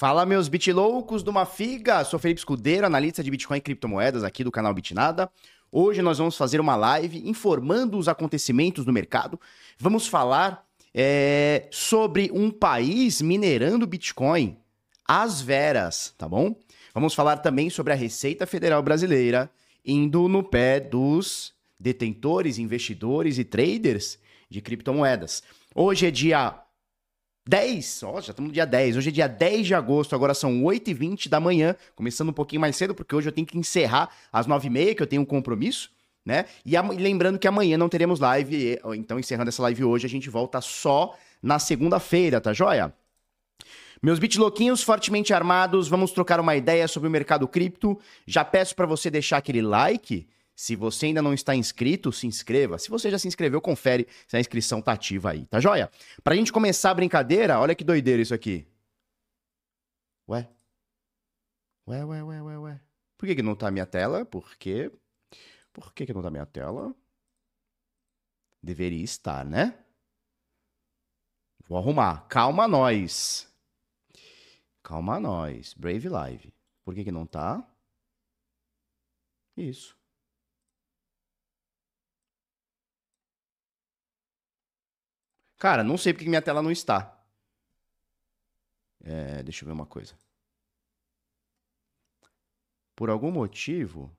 Fala, meus bitloucos do Mafiga! Sou Felipe Escudeiro, analista de Bitcoin e criptomoedas aqui do canal Bitnada. Hoje nós vamos fazer uma live informando os acontecimentos do mercado. Vamos falar é, sobre um país minerando Bitcoin, as veras, tá bom? Vamos falar também sobre a Receita Federal Brasileira indo no pé dos detentores, investidores e traders de criptomoedas. Hoje é dia 10, ó, já estamos no dia 10. Hoje é dia 10 de agosto, agora são 8h20 da manhã, começando um pouquinho mais cedo, porque hoje eu tenho que encerrar às 9h30, que eu tenho um compromisso, né? E lembrando que amanhã não teremos live, então encerrando essa live hoje, a gente volta só na segunda-feira, tá joia? Meus bitloquinhos fortemente armados, vamos trocar uma ideia sobre o mercado cripto. Já peço para você deixar aquele like se você ainda não está inscrito, se inscreva. Se você já se inscreveu, confere se a inscrição tá ativa aí, tá joia? Pra gente começar a brincadeira, olha que doideira isso aqui. Ué? Ué, ué, ué, ué, ué. Por que, que não tá a minha tela? Por quê? Por que, que não tá a minha tela? Deveria estar, né? Vou arrumar. Calma nós. Calma nós. Brave Live. Por que, que não tá? Isso. Cara, não sei porque minha tela não está. É, deixa eu ver uma coisa. Por algum motivo.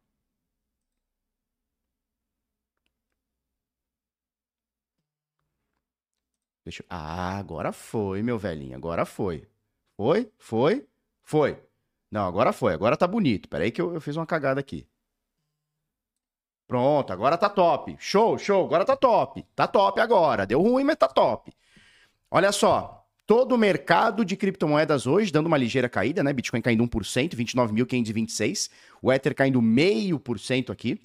Deixa eu... Ah, agora foi, meu velhinho. Agora foi. Foi? Foi? Foi. Não, agora foi. Agora tá bonito. Pera aí que eu, eu fiz uma cagada aqui. Pronto, agora tá top. Show, show, agora tá top. Tá top agora. Deu ruim, mas tá top. Olha só, todo o mercado de criptomoedas hoje dando uma ligeira caída, né? Bitcoin caindo 1%, 29.526. O Ether caindo meio por cento aqui.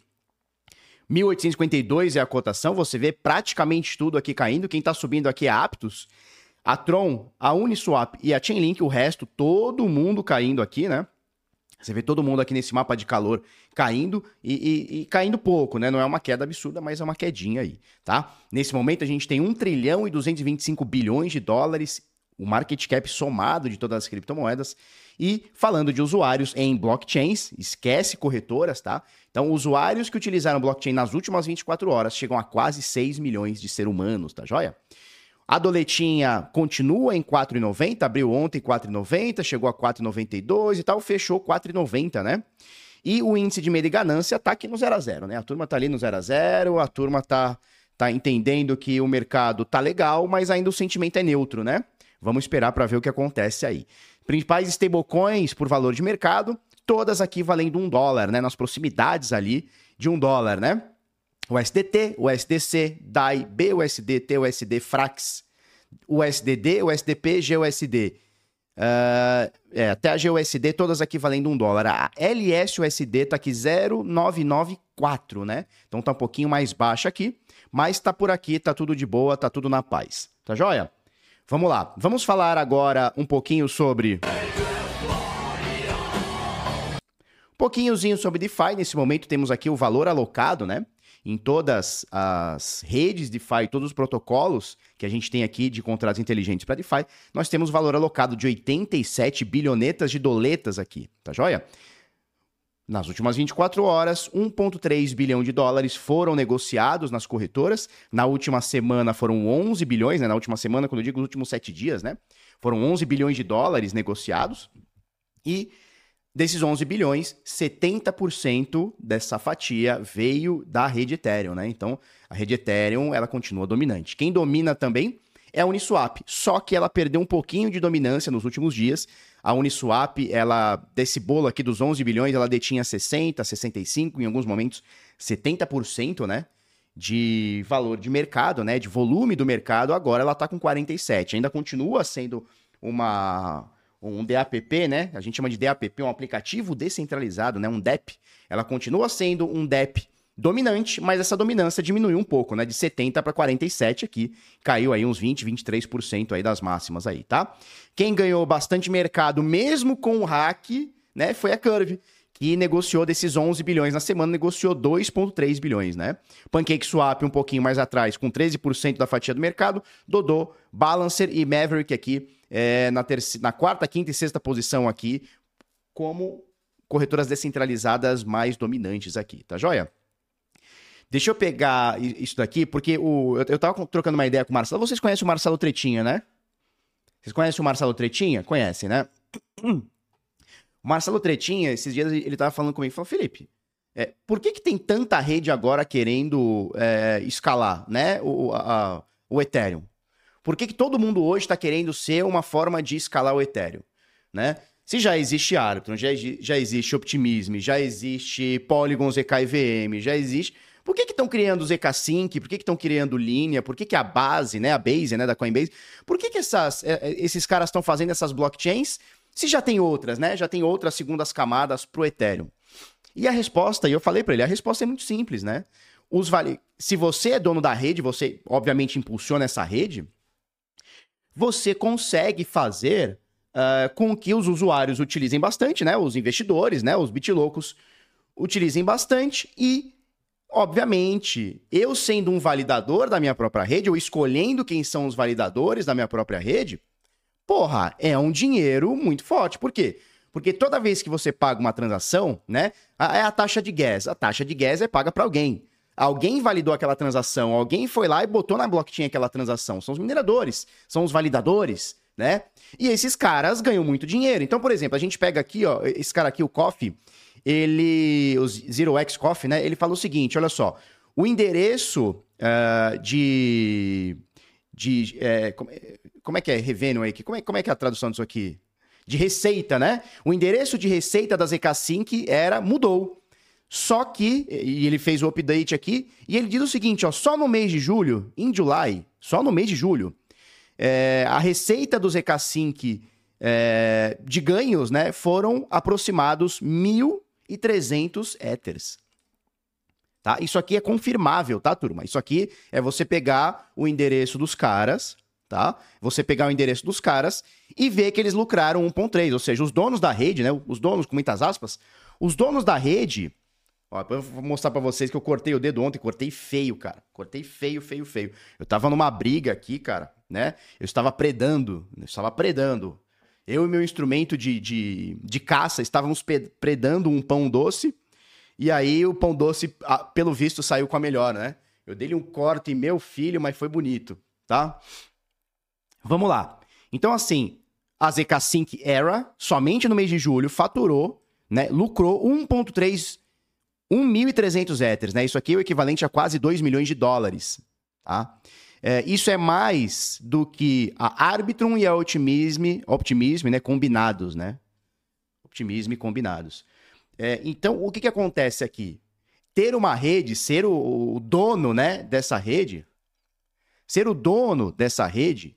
1852 é a cotação, você vê praticamente tudo aqui caindo. Quem tá subindo aqui é a Aptos, a Tron, a Uniswap e a Chainlink, o resto, todo mundo caindo aqui, né? Você vê todo mundo aqui nesse mapa de calor caindo e, e, e, caindo pouco, né? Não é uma queda absurda, mas é uma quedinha aí, tá? Nesse momento a gente tem 1 trilhão e 225 bilhões de dólares, o market cap somado de todas as criptomoedas. E falando de usuários em blockchains, esquece corretoras, tá? Então, usuários que utilizaram blockchain nas últimas 24 horas chegam a quase 6 milhões de seres humanos, tá joia? A doletinha continua em 4,90, abriu ontem 4,90, chegou a 4,92 e tal, fechou 4,90, né? E o índice de medo e ganância tá aqui no 0 a 0, né? A turma tá ali no 0 a 0, a turma tá tá entendendo que o mercado tá legal, mas ainda o sentimento é neutro, né? Vamos esperar para ver o que acontece aí. Principais stablecoins por valor de mercado, todas aqui valendo um dólar, né? Nas proximidades ali de um dólar, né? O SDT, o SDC, DAI, BUSD, TUSD, Frax, USDD, USDP, GUSD. Uh, é, até a GUSD, todas aqui valendo um dólar. A LSUSD tá aqui 0,994, né? Então tá um pouquinho mais baixa aqui, mas tá por aqui, tá tudo de boa, tá tudo na paz. Tá joia? Vamos lá. Vamos falar agora um pouquinho sobre. Um pouquinhozinho sobre DeFi. Nesse momento temos aqui o valor alocado, né? Em todas as redes DeFi, todos os protocolos que a gente tem aqui de contratos inteligentes para DeFi, nós temos valor alocado de 87 bilhonetas de doletas aqui, tá joia? Nas últimas 24 horas, 1,3 bilhão de dólares foram negociados nas corretoras. Na última semana foram 11 bilhões, né? Na última semana, quando eu digo os últimos 7 dias, né? Foram 11 bilhões de dólares negociados. E Desses 11 bilhões, 70% dessa fatia veio da rede Ethereum, né? Então, a rede Ethereum, ela continua dominante. Quem domina também é a Uniswap, só que ela perdeu um pouquinho de dominância nos últimos dias. A Uniswap, ela desse bolo aqui dos 11 bilhões, ela detinha 60, 65, em alguns momentos 70%, né? De valor de mercado, né? De volume do mercado, agora ela tá com 47. Ainda continua sendo uma um DAPP, né? A gente chama de DAPP, um aplicativo descentralizado, né? Um DEP. Ela continua sendo um DEP dominante, mas essa dominância diminuiu um pouco, né? De 70 para 47 aqui, caiu aí uns 20, 23% aí das máximas aí, tá? Quem ganhou bastante mercado mesmo com o hack, né, foi a Curve, que negociou desses 11 bilhões na semana, negociou 2.3 bilhões, né? Pancake Swap um pouquinho mais atrás, com 13% da fatia do mercado, Dodô, Balancer e Maverick aqui é, na, terceira, na quarta, quinta e sexta posição aqui, como corretoras descentralizadas mais dominantes aqui, tá joia? Deixa eu pegar isso daqui, porque o, eu, eu tava trocando uma ideia com o Marcelo. Vocês conhecem o Marcelo Tretinha, né? Vocês conhecem o Marcelo Tretinha? Conhecem, né? O Marcelo Tretinha, esses dias ele tava falando comigo, falou, Felipe, é, por que, que tem tanta rede agora querendo é, escalar, né, o, a, o Ethereum? Por que, que todo mundo hoje está querendo ser uma forma de escalar o Ethereum, né? Se já existe Arbitrum, já, já existe Optimism, já existe Polygon ZK já existe... Por que estão criando o ZK Sync? Por que estão criando linha? Por que, que a base, né, a base né, da Coinbase, por que, que essas, é, é, esses caras estão fazendo essas blockchains se já tem outras, né? Já tem outras segundas camadas para o Ethereum. E a resposta, e eu falei para ele, a resposta é muito simples, né? Os vale... Se você é dono da rede, você obviamente impulsiona essa rede, você consegue fazer uh, com que os usuários utilizem bastante, né? Os investidores, né? Os bitlocos utilizem bastante e Obviamente, eu sendo um validador da minha própria rede, ou escolhendo quem são os validadores da minha própria rede, porra, é um dinheiro muito forte. Por quê? Porque toda vez que você paga uma transação, né, é a taxa de gas. A taxa de gas é paga para alguém. Alguém validou aquela transação, alguém foi lá e botou na blockchain aquela transação. São os mineradores, são os validadores, né? E esses caras ganham muito dinheiro. Então, por exemplo, a gente pega aqui, ó, esse cara aqui, o Coffee, ele, o Zero X Coffee, né? Ele fala o seguinte: olha só, o endereço uh, de. de é, como é que é revenue aí? Como é, como é que é a tradução disso aqui? De receita, né? O endereço de receita da ZK Sync era, mudou. Só que, e ele fez o update aqui, e ele diz o seguinte, ó, só no mês de julho, em July, só no mês de julho, é, a receita do ZK Sync é, de ganhos, né, foram aproximados mil e 300 Ethers. Tá? Isso aqui é confirmável, tá, turma? Isso aqui é você pegar o endereço dos caras, tá? Você pegar o endereço dos caras e ver que eles lucraram 1.3, ou seja, os donos da rede, né? Os donos com muitas aspas, os donos da rede, ó, eu vou mostrar para vocês que eu cortei o dedo ontem, cortei feio, cara. Cortei feio, feio, feio. Eu tava numa briga aqui, cara, né? Eu estava predando, eu estava predando eu e meu instrumento de, de, de caça estávamos predando um pão doce. E aí o pão doce, pelo visto, saiu com a melhor, né? Eu dei-lhe um corte, meu filho, mas foi bonito, tá? Vamos lá. Então, assim, a ZK Sync Era, somente no mês de julho, faturou, né? Lucrou 1,3 1.300 Ethers, né? Isso aqui é o equivalente a quase 2 milhões de dólares, tá? É, isso é mais do que a Arbitrum e a Optimism, Optimism né, combinados, né? Optimism combinados. É, então, o que, que acontece aqui? Ter uma rede, ser o, o dono né, dessa rede, ser o dono dessa rede,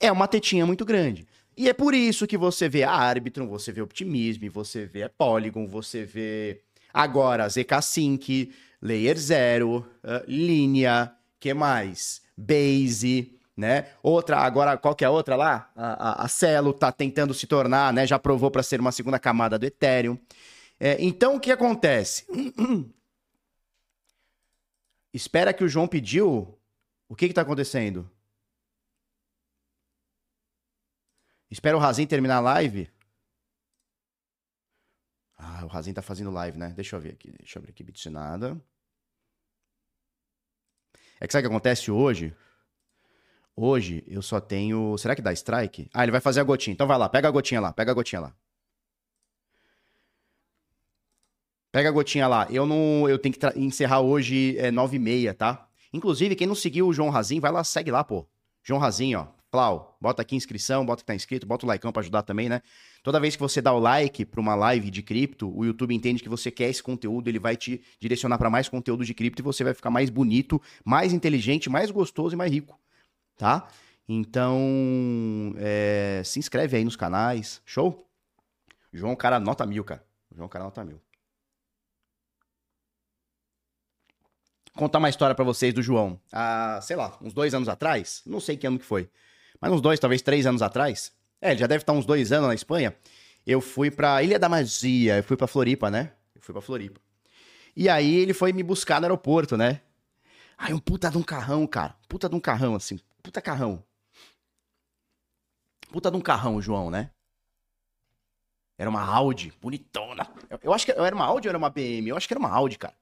é uma tetinha muito grande. E é por isso que você vê a Arbitrum, você vê Optimism, você vê a Polygon, você vê agora ZK Sync, Layer Zero, uh, Linea, que mais? Base, né? Outra, agora, qual que é a outra lá? A, a, a Celo tá tentando se tornar, né? Já provou para ser uma segunda camada do Ethereum. É, então, o que acontece? Espera que o João pediu. O que que tá acontecendo? Espera o Razin terminar a live. O Razin tá fazendo live, né? Deixa eu ver aqui. Deixa eu abrir aqui, Bitsinada. É que sabe o que acontece hoje? Hoje eu só tenho. Será que dá strike? Ah, ele vai fazer a gotinha. Então vai lá, pega a gotinha lá, pega a gotinha lá. Pega a gotinha lá. Eu não. Eu tenho que encerrar hoje é 9h30, tá? Inclusive, quem não seguiu o João Razin, vai lá, segue lá, pô. João Razin, ó. Bota aqui inscrição, bota que tá inscrito, bota o like pra ajudar também, né? Toda vez que você dá o like para uma live de cripto, o YouTube entende que você quer esse conteúdo, ele vai te direcionar para mais conteúdo de cripto e você vai ficar mais bonito, mais inteligente, mais gostoso e mais rico, tá? Então, é, se inscreve aí nos canais, show? João, cara, nota mil, cara. João, cara, nota mil. contar uma história para vocês do João. Ah, sei lá, uns dois anos atrás, não sei que ano que foi, mas uns dois, talvez três anos atrás, é, ele já deve estar uns dois anos na Espanha. Eu fui pra Ilha da Magia, eu fui pra Floripa, né? Eu fui pra Floripa. E aí ele foi me buscar no aeroporto, né? Aí um puta de um carrão, cara. Puta de um carrão, assim. Puta carrão. Puta de um carrão, João, né? Era uma Audi, bonitona. Eu, eu acho que era uma Audi ou era uma BM? Eu acho que era uma Audi, cara.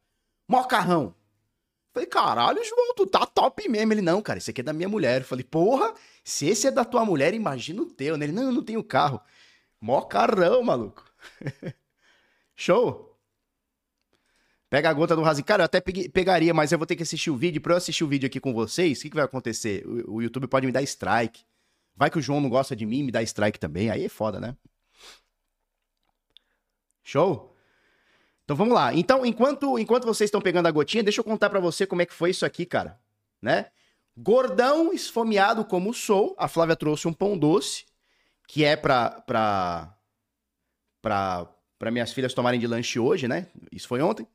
Mó carrão. Falei, caralho, João, tu tá top mesmo. Ele, não, cara, esse aqui é da minha mulher. Eu falei, porra, se esse é da tua mulher, imagina o teu. Ele, não, eu não tenho carro. Mó carrão, maluco. Show. Pega a gota do Razinho. Cara, eu até peguei, pegaria, mas eu vou ter que assistir o vídeo. Pra eu assistir o vídeo aqui com vocês, o que, que vai acontecer? O, o YouTube pode me dar strike. Vai que o João não gosta de mim, me dá strike também. Aí é foda, né? Show? Então vamos lá. Então, enquanto, enquanto vocês estão pegando a gotinha, deixa eu contar para você como é que foi isso aqui, cara. Né? Gordão, esfomeado como sou, a Flávia trouxe um pão doce, que é pra, pra, pra, pra minhas filhas tomarem de lanche hoje, né? Isso foi ontem.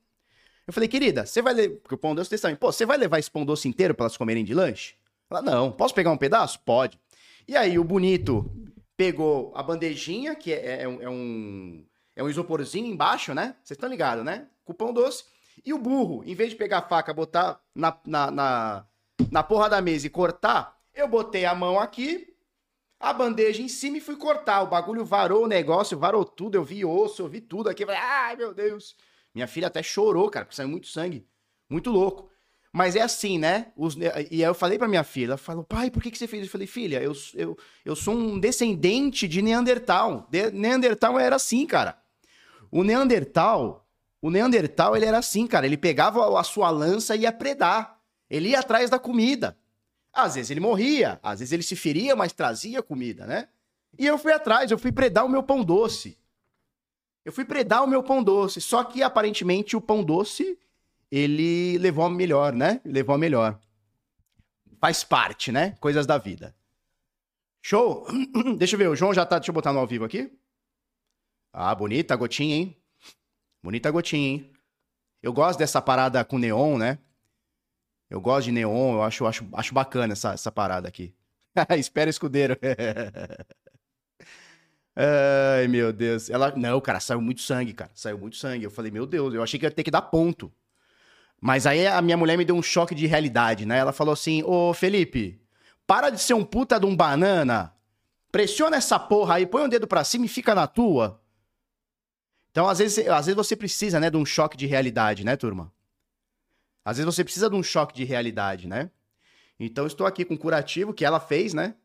Eu falei, querida, você vai levar. Porque o pão doce também. Pô, você vai levar esse pão doce inteiro pra elas comerem de lanche? Ela, não. Posso pegar um pedaço? Pode. E aí, o bonito pegou a bandejinha, que é, é, é um é um isoporzinho embaixo, né? Vocês estão ligados, né? Pão doce. E o burro, em vez de pegar a faca, botar na, na, na, na porra da mesa e cortar, eu botei a mão aqui, a bandeja em cima e fui cortar. O bagulho varou o negócio, varou tudo. Eu vi osso, eu vi tudo aqui. falei, ai meu Deus. Minha filha até chorou, cara, porque saiu muito sangue. Muito louco. Mas é assim, né? Os, e aí eu falei pra minha filha, ela falou, pai, por que, que você fez? Eu falei, filha, eu, eu, eu sou um descendente de Neandertal. De, Neandertal era assim, cara. O Neandertal, o Neandertal, ele era assim, cara. Ele pegava a sua lança e ia predar. Ele ia atrás da comida. Às vezes ele morria, às vezes ele se feria, mas trazia comida, né? E eu fui atrás, eu fui predar o meu pão doce. Eu fui predar o meu pão doce. Só que aparentemente o pão doce, ele levou a melhor, né? Levou a melhor. Faz parte, né? Coisas da vida. Show? Deixa eu ver, o João já tá. Deixa eu botar no ao vivo aqui. Ah, bonita a gotinha, hein? Bonita a gotinha, hein? Eu gosto dessa parada com neon, né? Eu gosto de neon, eu acho, acho, acho bacana essa, essa parada aqui. Espera, escudeiro. Ai, meu Deus. Ela. Não, cara, saiu muito sangue, cara. Saiu muito sangue. Eu falei, meu Deus, eu achei que ia ter que dar ponto. Mas aí a minha mulher me deu um choque de realidade, né? Ela falou assim: Ô Felipe, para de ser um puta de um banana. Pressiona essa porra aí, põe um dedo pra cima e fica na tua. Então, às vezes, às vezes você precisa, né, de um choque de realidade, né, turma? Às vezes você precisa de um choque de realidade, né? Então, estou aqui com o curativo que ela fez, né?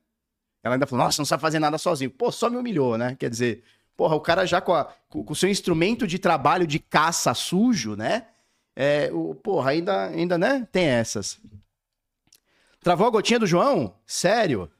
Ela ainda falou, nossa, não sabe fazer nada sozinho. Pô, só me humilhou, né? Quer dizer, porra, o cara já com, a, com, o seu instrumento de trabalho de caça sujo, né? É, o, porra, ainda, ainda, né? Tem essas. Travou a gotinha do João? Sério?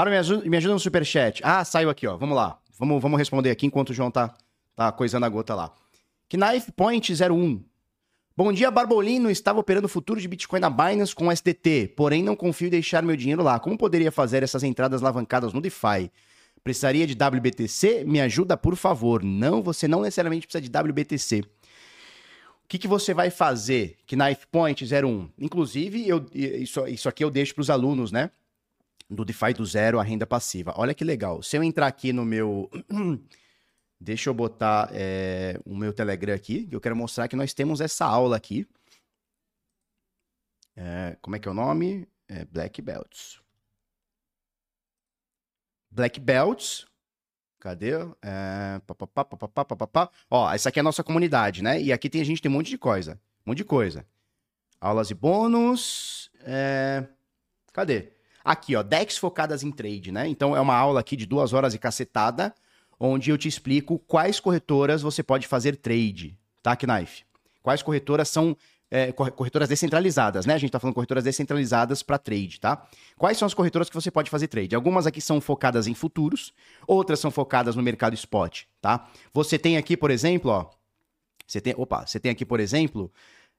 Para, me ajuda, me ajuda no superchat. Ah, saiu aqui, ó. Vamos lá. Vamos, vamos responder aqui enquanto o João tá, tá coisando a gota lá. Knife Point 01. Bom dia, Barbolino. Estava operando o futuro de Bitcoin na Binance com SDT, porém não confio em deixar meu dinheiro lá. Como poderia fazer essas entradas alavancadas no DeFi? Precisaria de WBTC? Me ajuda, por favor. Não, você não necessariamente precisa de WBTC. O que, que você vai fazer? Knife Point 01. Inclusive, eu, isso, isso aqui eu deixo para os alunos, né? Do DeFi do zero a renda passiva. Olha que legal. Se eu entrar aqui no meu. Deixa eu botar é, o meu Telegram aqui, que eu quero mostrar que nós temos essa aula aqui. É, como é que é o nome? É Black Belts. Black Belts. Cadê? É, pá, pá, pá, Ó, essa aqui é a nossa comunidade, né? E aqui tem a gente tem um monte de coisa. Um monte de coisa. Aulas e bônus. É... Cadê? Aqui, ó, decks focadas em trade, né? Então é uma aula aqui de duas horas e cacetada, onde eu te explico quais corretoras você pode fazer trade, tá, Knife? Quais corretoras são é, corretoras descentralizadas, né? A gente tá falando corretoras descentralizadas para trade, tá? Quais são as corretoras que você pode fazer trade? Algumas aqui são focadas em futuros, outras são focadas no mercado spot, tá? Você tem aqui, por exemplo, ó, você tem, opa, você tem aqui, por exemplo,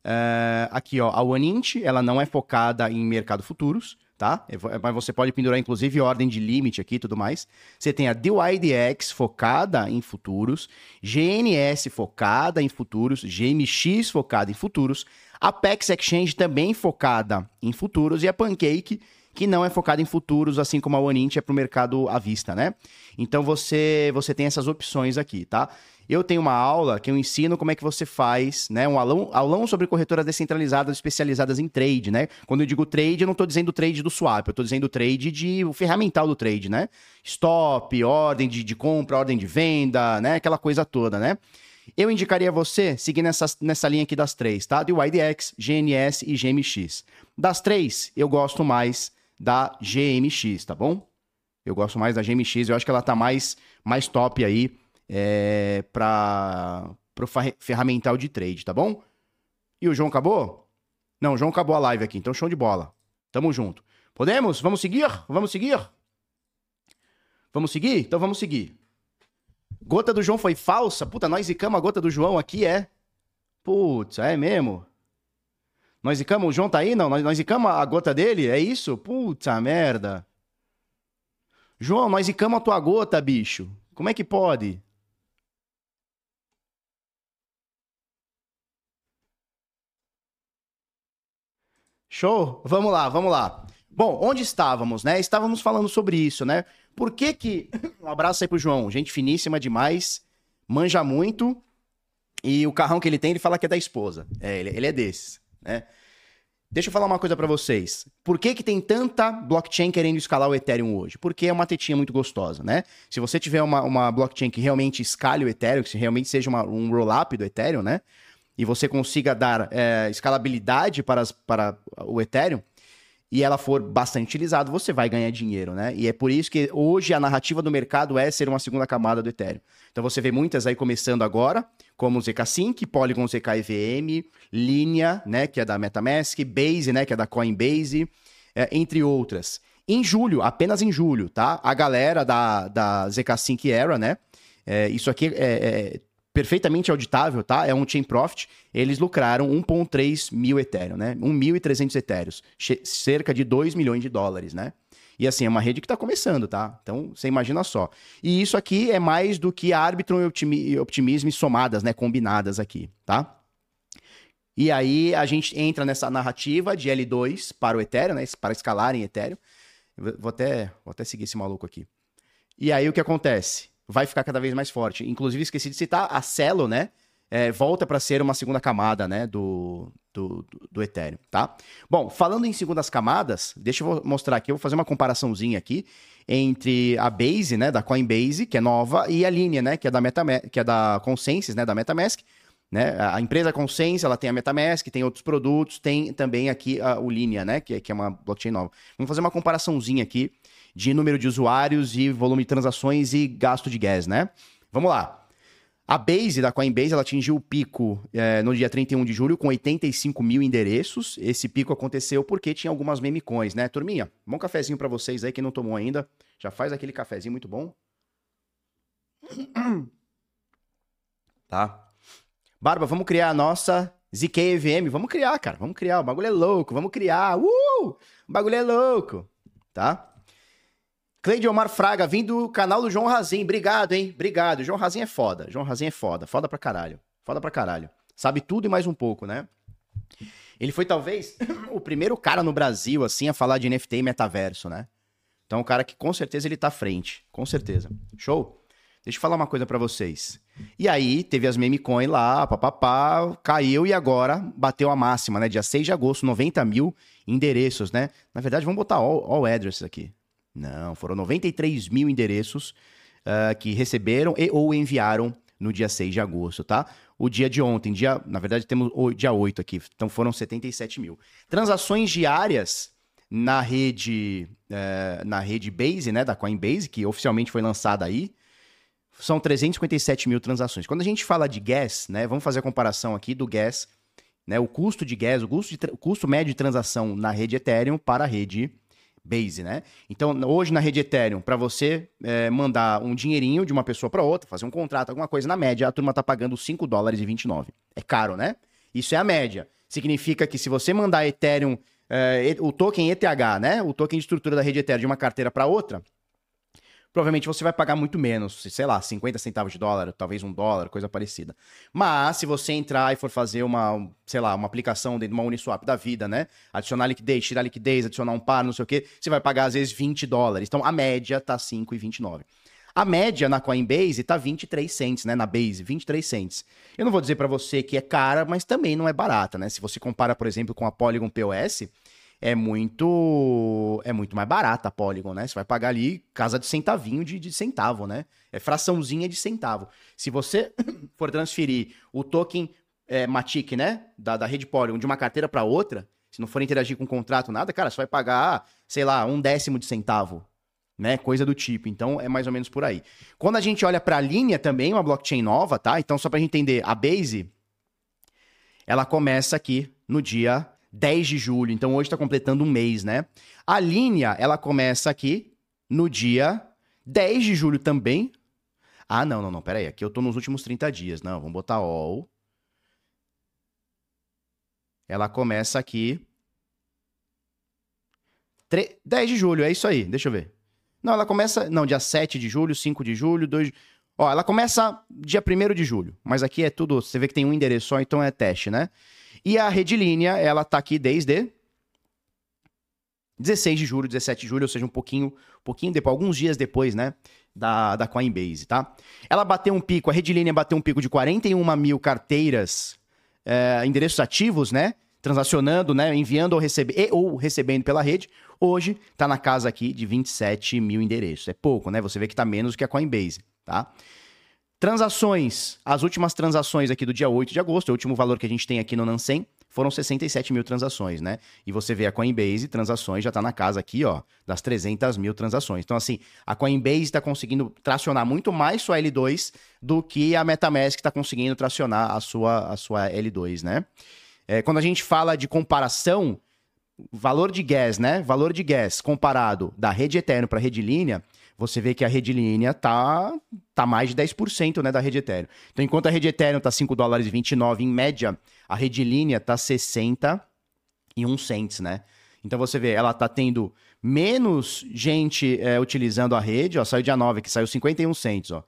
uh, aqui, ó, a OneInt, ela não é focada em mercado futuros, tá? Mas você pode pendurar, inclusive, ordem de limite aqui e tudo mais. Você tem a DYDX focada em futuros, GNS focada em futuros, GMX focada em futuros, Apex Exchange também focada em futuros e a Pancake, que não é focada em futuros, assim como a Onint é para o mercado à vista, né? Então você, você tem essas opções aqui, tá? Eu tenho uma aula que eu ensino como é que você faz, né? Um aulão, aulão sobre corretoras descentralizadas especializadas em trade, né? Quando eu digo trade, eu não estou dizendo trade do swap, eu estou dizendo trade de o ferramental do trade, né? Stop, ordem de, de compra, ordem de venda, né? Aquela coisa toda, né? Eu indicaria você seguir nessa, nessa linha aqui das três, tá? De YDX, GNS e GMX. Das três, eu gosto mais da GMX, tá bom? Eu gosto mais da GMX, eu acho que ela tá mais, mais top aí é, para o ferramental de trade, tá bom? E o João acabou? Não, o João acabou a live aqui, então show de bola. Tamo junto. Podemos? Vamos seguir? Vamos seguir? Vamos seguir? Então vamos seguir. Gota do João foi falsa? Puta, nós zicamos a gota do João aqui, é? Putz, é mesmo? Nós zicamos, o João tá aí? Não, nós, nós zicamos a gota dele? É isso? Puta merda. João, nós zicamos a tua gota, bicho. Como é que pode? Show? Vamos lá, vamos lá. Bom, onde estávamos, né? Estávamos falando sobre isso, né? Por que que... Um abraço aí pro João, gente finíssima demais, manja muito, e o carrão que ele tem, ele fala que é da esposa. É, ele, ele é desses, né? Deixa eu falar uma coisa para vocês. Por que, que tem tanta blockchain querendo escalar o Ethereum hoje? Porque é uma tetinha muito gostosa, né? Se você tiver uma, uma blockchain que realmente escale o Ethereum, que realmente seja uma, um roll-up do Ethereum, né? E você consiga dar é, escalabilidade para, as, para o Ethereum, e ela for bastante utilizada, você vai ganhar dinheiro, né? E é por isso que hoje a narrativa do mercado é ser uma segunda camada do Ethereum. Então você vê muitas aí começando agora, como o ZK-Sync, Polygon ZK EVM, Linea, né, que é da MetaMask, Base, né, que é da Coinbase, é, entre outras. Em julho, apenas em julho, tá? A galera da, da ZK-Sync Era, né? É, isso aqui é, é perfeitamente auditável, tá? É um chain profit. Eles lucraram 1.3 mil Ethereum, né? 1.300 Ethereum, cerca de 2 milhões de dólares, né? E assim, é uma rede que está começando, tá? Então, você imagina só. E isso aqui é mais do que Arbitrum e Optimism somadas, né? Combinadas aqui, tá? E aí a gente entra nessa narrativa de L2 para o Ethereum, né? Para escalar em Ethereum. Vou até, vou até seguir esse maluco aqui. E aí o que acontece? Vai ficar cada vez mais forte. Inclusive, esqueci de citar, a Celo, né? É, volta para ser uma segunda camada, né, do, do, do, Ethereum, tá? Bom, falando em segundas camadas, deixa eu mostrar aqui, eu vou fazer uma comparaçãozinha aqui entre a Base, né, da Coinbase, que é nova, e a Linea, né, que é da Metamask, que é da Consensus, né, da MetaMask, né? A empresa Consensus, ela tem a MetaMask, tem outros produtos, tem também aqui a, o Linea, né, que, é, que é uma blockchain nova. Vamos fazer uma comparaçãozinha aqui de número de usuários e volume de transações e gasto de gas, né? Vamos lá. A Base da Coinbase ela atingiu o pico é, no dia 31 de julho com 85 mil endereços. Esse pico aconteceu porque tinha algumas meme coins, né, turminha? Bom cafezinho para vocês aí que não tomou ainda. Já faz aquele cafezinho muito bom. Tá. Barba, vamos criar a nossa ZK Vamos criar, cara. Vamos criar. O bagulho é louco. Vamos criar. Uh! O bagulho é louco. Tá? Cleide Omar Fraga, vindo do canal do João Razin. Obrigado, hein? Obrigado. João Razin é foda. João Razin é foda. Foda pra caralho. Foda pra caralho. Sabe tudo e mais um pouco, né? Ele foi talvez o primeiro cara no Brasil, assim, a falar de NFT e metaverso, né? Então, um cara que com certeza ele tá à frente. Com certeza. Show? Deixa eu falar uma coisa para vocês. E aí, teve as meme coin lá, papapá, caiu e agora bateu a máxima, né? Dia 6 de agosto, 90 mil endereços, né? Na verdade, vamos botar all, all address aqui. Não, foram 93 mil endereços uh, que receberam e ou enviaram no dia 6 de agosto, tá? O dia de ontem, dia, na verdade temos o dia 8 aqui, então foram 77 mil. Transações diárias na rede, uh, na rede Base, né, da Coinbase, que oficialmente foi lançada aí, são 357 mil transações. Quando a gente fala de gas, né, vamos fazer a comparação aqui do gas, né, o custo de gas, o custo, de, o custo médio de transação na rede Ethereum para a rede Base, né? Então, hoje na rede Ethereum, para você é, mandar um dinheirinho de uma pessoa para outra, fazer um contrato, alguma coisa, na média, a turma tá pagando 5 dólares e 29. É caro, né? Isso é a média. Significa que se você mandar Ethereum, é, o token ETH, né? O token de estrutura da rede Ethereum de uma carteira para outra, provavelmente você vai pagar muito menos, sei lá, 50 centavos de dólar, talvez um dólar, coisa parecida. Mas se você entrar e for fazer uma, sei lá, uma aplicação dentro de uma Uniswap da vida, né? Adicionar liquidez, tirar liquidez, adicionar um par, não sei o quê, você vai pagar às vezes 20 dólares. Então a média tá 5,29. A média na Coinbase tá 23 cents, né? Na Base, 23 cents. Eu não vou dizer para você que é cara, mas também não é barata, né? Se você compara, por exemplo, com a Polygon POS, é muito é muito mais barata a Polygon, né? Você vai pagar ali casa de centavinho de, de centavo, né? É fraçãozinha de centavo. Se você for transferir o token é, Matic, né? Da, da rede Polygon de uma carteira para outra, se não for interagir com contrato, nada, cara, você vai pagar, sei lá, um décimo de centavo né? Coisa do tipo. Então é mais ou menos por aí. Quando a gente olha para a linha também, uma blockchain nova, tá? Então só para gente entender, a Base ela começa aqui no dia 10 de julho. Então hoje está completando um mês, né? A linha ela começa aqui no dia 10 de julho também. Ah, não, não, não, pera aí. Aqui eu tô nos últimos 30 dias. Não, vamos botar all. Ela começa aqui 10 de julho, é isso aí. Deixa eu ver. Não, ela começa. Não, dia 7 de julho, 5 de julho, 2. Ó, ela começa dia 1 de julho. Mas aqui é tudo. Você vê que tem um endereço só, então é teste, né? E a redilínea, ela tá aqui desde 16 de julho, 17 de julho, ou seja, um pouquinho, pouquinho depois, alguns dias depois, né? Da, da Coinbase, tá? Ela bateu um pico, a redilínea bateu um pico de 41 mil carteiras, é, endereços ativos, né? Transacionando, né? Enviando ou, recebe, ou recebendo pela rede. Hoje está na casa aqui de 27 mil endereços. É pouco, né? Você vê que está menos que a Coinbase, tá? Transações, as últimas transações aqui do dia 8 de agosto, o último valor que a gente tem aqui no Nansen, foram 67 mil transações, né? E você vê a Coinbase, transações já está na casa aqui, ó, das 300 mil transações. Então, assim, a Coinbase está conseguindo tracionar muito mais sua L2 do que a MetaMask está conseguindo tracionar a sua, a sua L2, né? É, quando a gente fala de comparação, valor de gas, né? Valor de gas comparado da rede Ethereum para a rede linha, você vê que a rede linha tá, tá mais de 10% né, da rede Ethereum. Então, enquanto a rede Ethereum tá 5 dólares e 29 em média, a rede linha tá 60 e 1 cents, né? Então você vê, ela tá tendo menos gente é, utilizando a rede, ó, saiu dia 9 que saiu 51 cents, ó.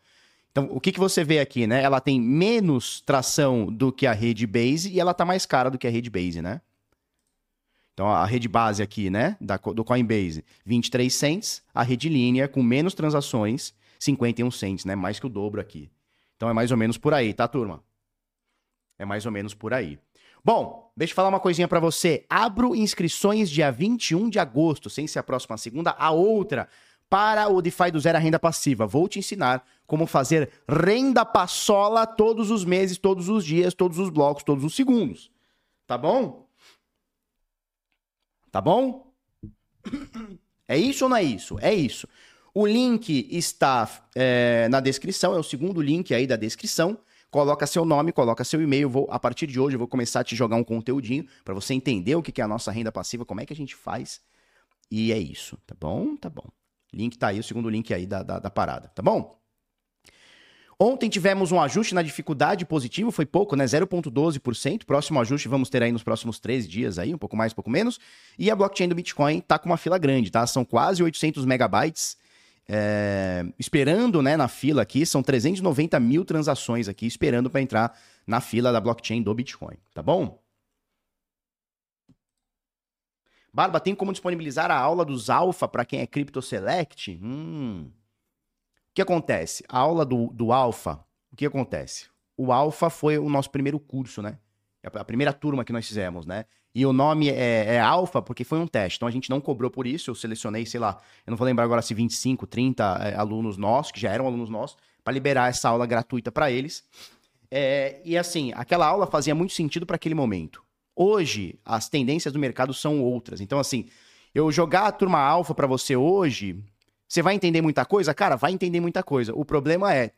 Então, o que, que você vê aqui, né? Ela tem menos tração do que a rede Base e ela tá mais cara do que a rede Base, né? Então, a rede base aqui, né, da, do Coinbase, 23 cents. A rede linha, com menos transações, 51 cents, né? Mais que o dobro aqui. Então, é mais ou menos por aí, tá, turma? É mais ou menos por aí. Bom, deixa eu falar uma coisinha para você. Abro inscrições dia 21 de agosto, sem ser a próxima segunda, a outra, para o DeFi do Zero Renda Passiva. Vou te ensinar como fazer renda passola todos os meses, todos os dias, todos os blocos, todos os segundos. Tá bom? Tá bom? É isso ou não é isso? É isso. O link está é, na descrição, é o segundo link aí da descrição. Coloca seu nome, coloca seu e-mail. Vou, a partir de hoje eu vou começar a te jogar um conteúdinho para você entender o que é a nossa renda passiva, como é que a gente faz. E é isso, tá bom? Tá bom. Link tá aí, o segundo link aí da, da, da parada, tá bom? Ontem tivemos um ajuste na dificuldade positivo, foi pouco, né? 0,12%. Próximo ajuste vamos ter aí nos próximos 13 dias aí, um pouco mais, um pouco menos. E a blockchain do Bitcoin tá com uma fila grande, tá? São quase 800 megabytes. É, esperando né, na fila aqui, são 390 mil transações aqui esperando para entrar na fila da blockchain do Bitcoin, tá bom? Barba, tem como disponibilizar a aula dos Alpha para quem é Crypto Select? Hum. O que acontece? A aula do, do Alpha, o que acontece? O Alpha foi o nosso primeiro curso, né? A primeira turma que nós fizemos, né? E o nome é, é Alpha porque foi um teste. Então a gente não cobrou por isso. Eu selecionei, sei lá, eu não vou lembrar agora se 25, 30 é, alunos nossos, que já eram alunos nossos, para liberar essa aula gratuita para eles. É, e assim, aquela aula fazia muito sentido para aquele momento. Hoje, as tendências do mercado são outras. Então, assim, eu jogar a turma alfa para você hoje, você vai entender muita coisa? Cara, vai entender muita coisa. O problema é,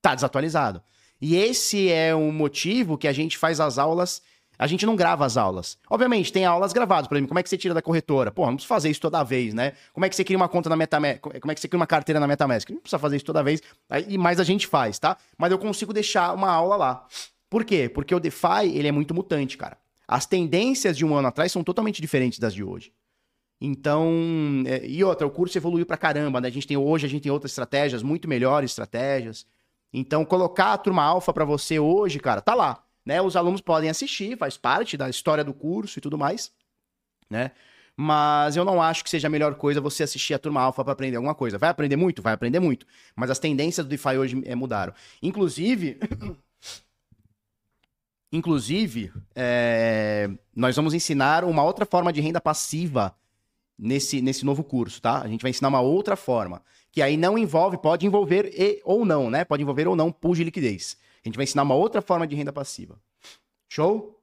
tá desatualizado. E esse é o motivo que a gente faz as aulas. A gente não grava as aulas. Obviamente, tem aulas gravadas. Por exemplo, como é que você tira da corretora? Pô, não precisa fazer isso toda vez, né? Como é que você cria uma conta na MetaMask? Como é que você cria uma carteira na MetaMask? Não precisa fazer isso toda vez. E mais a gente faz, tá? Mas eu consigo deixar uma aula lá. Por quê? Porque o DeFi, ele é muito mutante, cara. As tendências de um ano atrás são totalmente diferentes das de hoje. Então, é, e outra, o curso evoluiu pra caramba, né? A gente tem hoje, a gente tem outras estratégias, muito melhores estratégias. Então, colocar a turma alfa para você hoje, cara, tá lá, né? Os alunos podem assistir, faz parte da história do curso e tudo mais, né? Mas eu não acho que seja a melhor coisa você assistir a turma alfa para aprender alguma coisa. Vai aprender muito? Vai aprender muito. Mas as tendências do DeFi hoje é, mudaram. Inclusive, inclusive, é, nós vamos ensinar uma outra forma de renda passiva nesse, nesse novo curso, tá? A gente vai ensinar uma outra forma, que aí não envolve, pode envolver e ou não, né? Pode envolver ou não pool de liquidez. A gente vai ensinar uma outra forma de renda passiva. Show?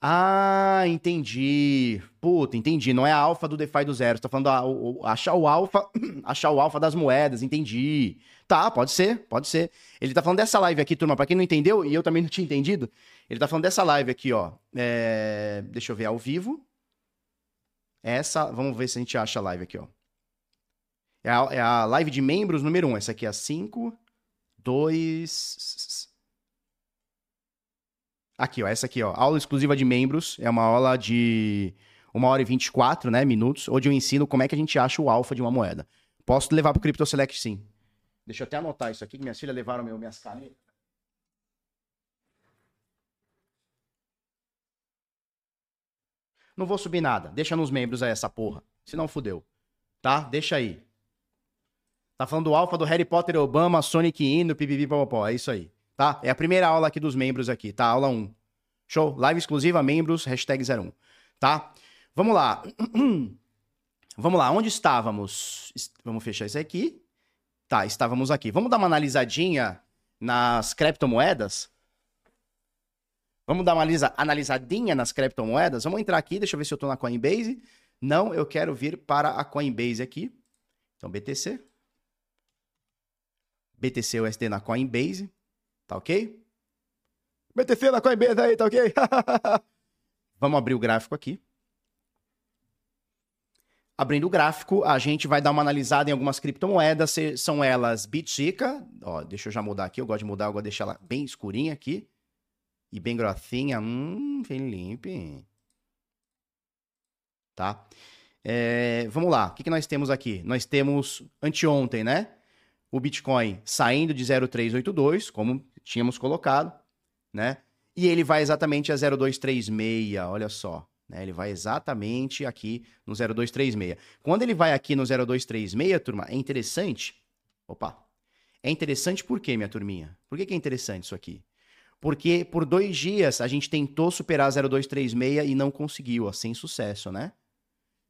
Ah, entendi. Puta, entendi. Não é a alfa do DeFi do zero. Você tá falando a, o, achar o alfa, achar o alfa das moedas, entendi. Tá, pode ser, pode ser. Ele tá falando dessa live aqui, turma, pra quem não entendeu, e eu também não tinha entendido, ele tá falando dessa live aqui, ó. É... Deixa eu ver, ao vivo. Essa, vamos ver se a gente acha a live aqui, ó. É a, é a live de membros número 1. Um. Essa aqui é a 5, 2... Aqui, ó, essa aqui, ó. Aula exclusiva de membros. É uma aula de 1 hora e 24 né, minutos, onde eu ensino como é que a gente acha o alfa de uma moeda. Posso levar pro Crypto Select, sim. Deixa eu até anotar isso aqui, que minhas filhas levaram meu, minhas canetas. Não vou subir nada. Deixa nos membros aí essa porra. Senão fudeu. Tá? Deixa aí. Tá falando do alfa do Harry Potter, Obama, Sonic Ino, pipipi, popopó. É isso aí. Tá? É a primeira aula aqui dos membros aqui, tá? Aula 1. Show? Live exclusiva, membros, hashtag 01. Tá? Vamos lá. Vamos lá. Onde estávamos? Vamos fechar isso aqui. Tá, estávamos aqui. Vamos dar uma analisadinha nas criptomoedas? Vamos dar uma analisadinha nas criptomoedas? Vamos entrar aqui, deixa eu ver se eu estou na Coinbase. Não, eu quero vir para a Coinbase aqui. Então, BTC. BTC USD na Coinbase. Tá ok? BTC na Coinbase aí, tá ok? Vamos abrir o gráfico aqui. Abrindo o gráfico, a gente vai dar uma analisada em algumas criptomoedas. São elas Bitica. Ó, deixa eu já mudar aqui. Eu gosto de mudar, eu gosto de deixar ela bem escurinha aqui. E bem grossinha. Hum, bem limpa. Tá? É, vamos lá. O que, que nós temos aqui? Nós temos anteontem, né? O Bitcoin saindo de 0,382, como tínhamos colocado, né? E ele vai exatamente a 0236, olha só. Né? Ele vai exatamente aqui no 0236. Quando ele vai aqui no 0236, turma, é interessante. Opa! É interessante por quê, minha turminha? Por que, que é interessante isso aqui? Porque por dois dias a gente tentou superar 0236 e não conseguiu, ó, sem sucesso, né?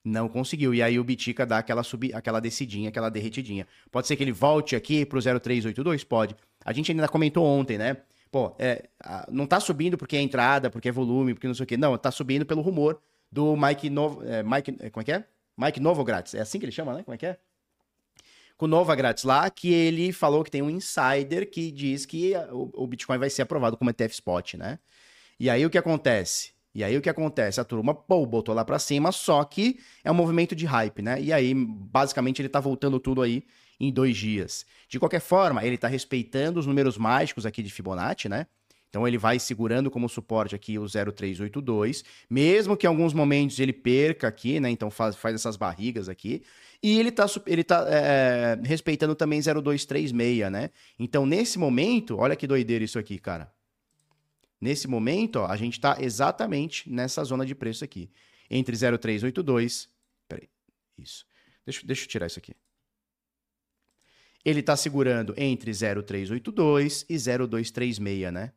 Não conseguiu. E aí o Bitica dá aquela, sub, aquela descidinha, aquela derretidinha. Pode ser que ele volte aqui pro 0382? Pode. A gente ainda comentou ontem, né? Pô, é, não tá subindo porque é entrada, porque é volume, porque não sei o quê. Não, tá subindo pelo rumor do Mike Novo. É, Mike, é, como é que é? Mike Novo Grátis. É assim que ele chama, né? Como é que é? Com o Nova Grátis lá, que ele falou que tem um insider que diz que o, o Bitcoin vai ser aprovado como ETF Spot, né? E aí o que acontece? E aí o que acontece? A turma, pô, botou lá para cima, só que é um movimento de hype, né? E aí, basicamente, ele tá voltando tudo aí em dois dias. De qualquer forma, ele tá respeitando os números mágicos aqui de Fibonacci, né? Então ele vai segurando como suporte aqui o 0382, mesmo que em alguns momentos ele perca aqui, né? Então faz, faz essas barrigas aqui. E ele tá, ele tá é, respeitando também 0236, né? Então nesse momento, olha que doideira isso aqui, cara. Nesse momento, ó, a gente está exatamente nessa zona de preço aqui. Entre 0,382. Peraí. Isso. Deixa, deixa eu tirar isso aqui. Ele está segurando entre 0,382 e 0,236, né?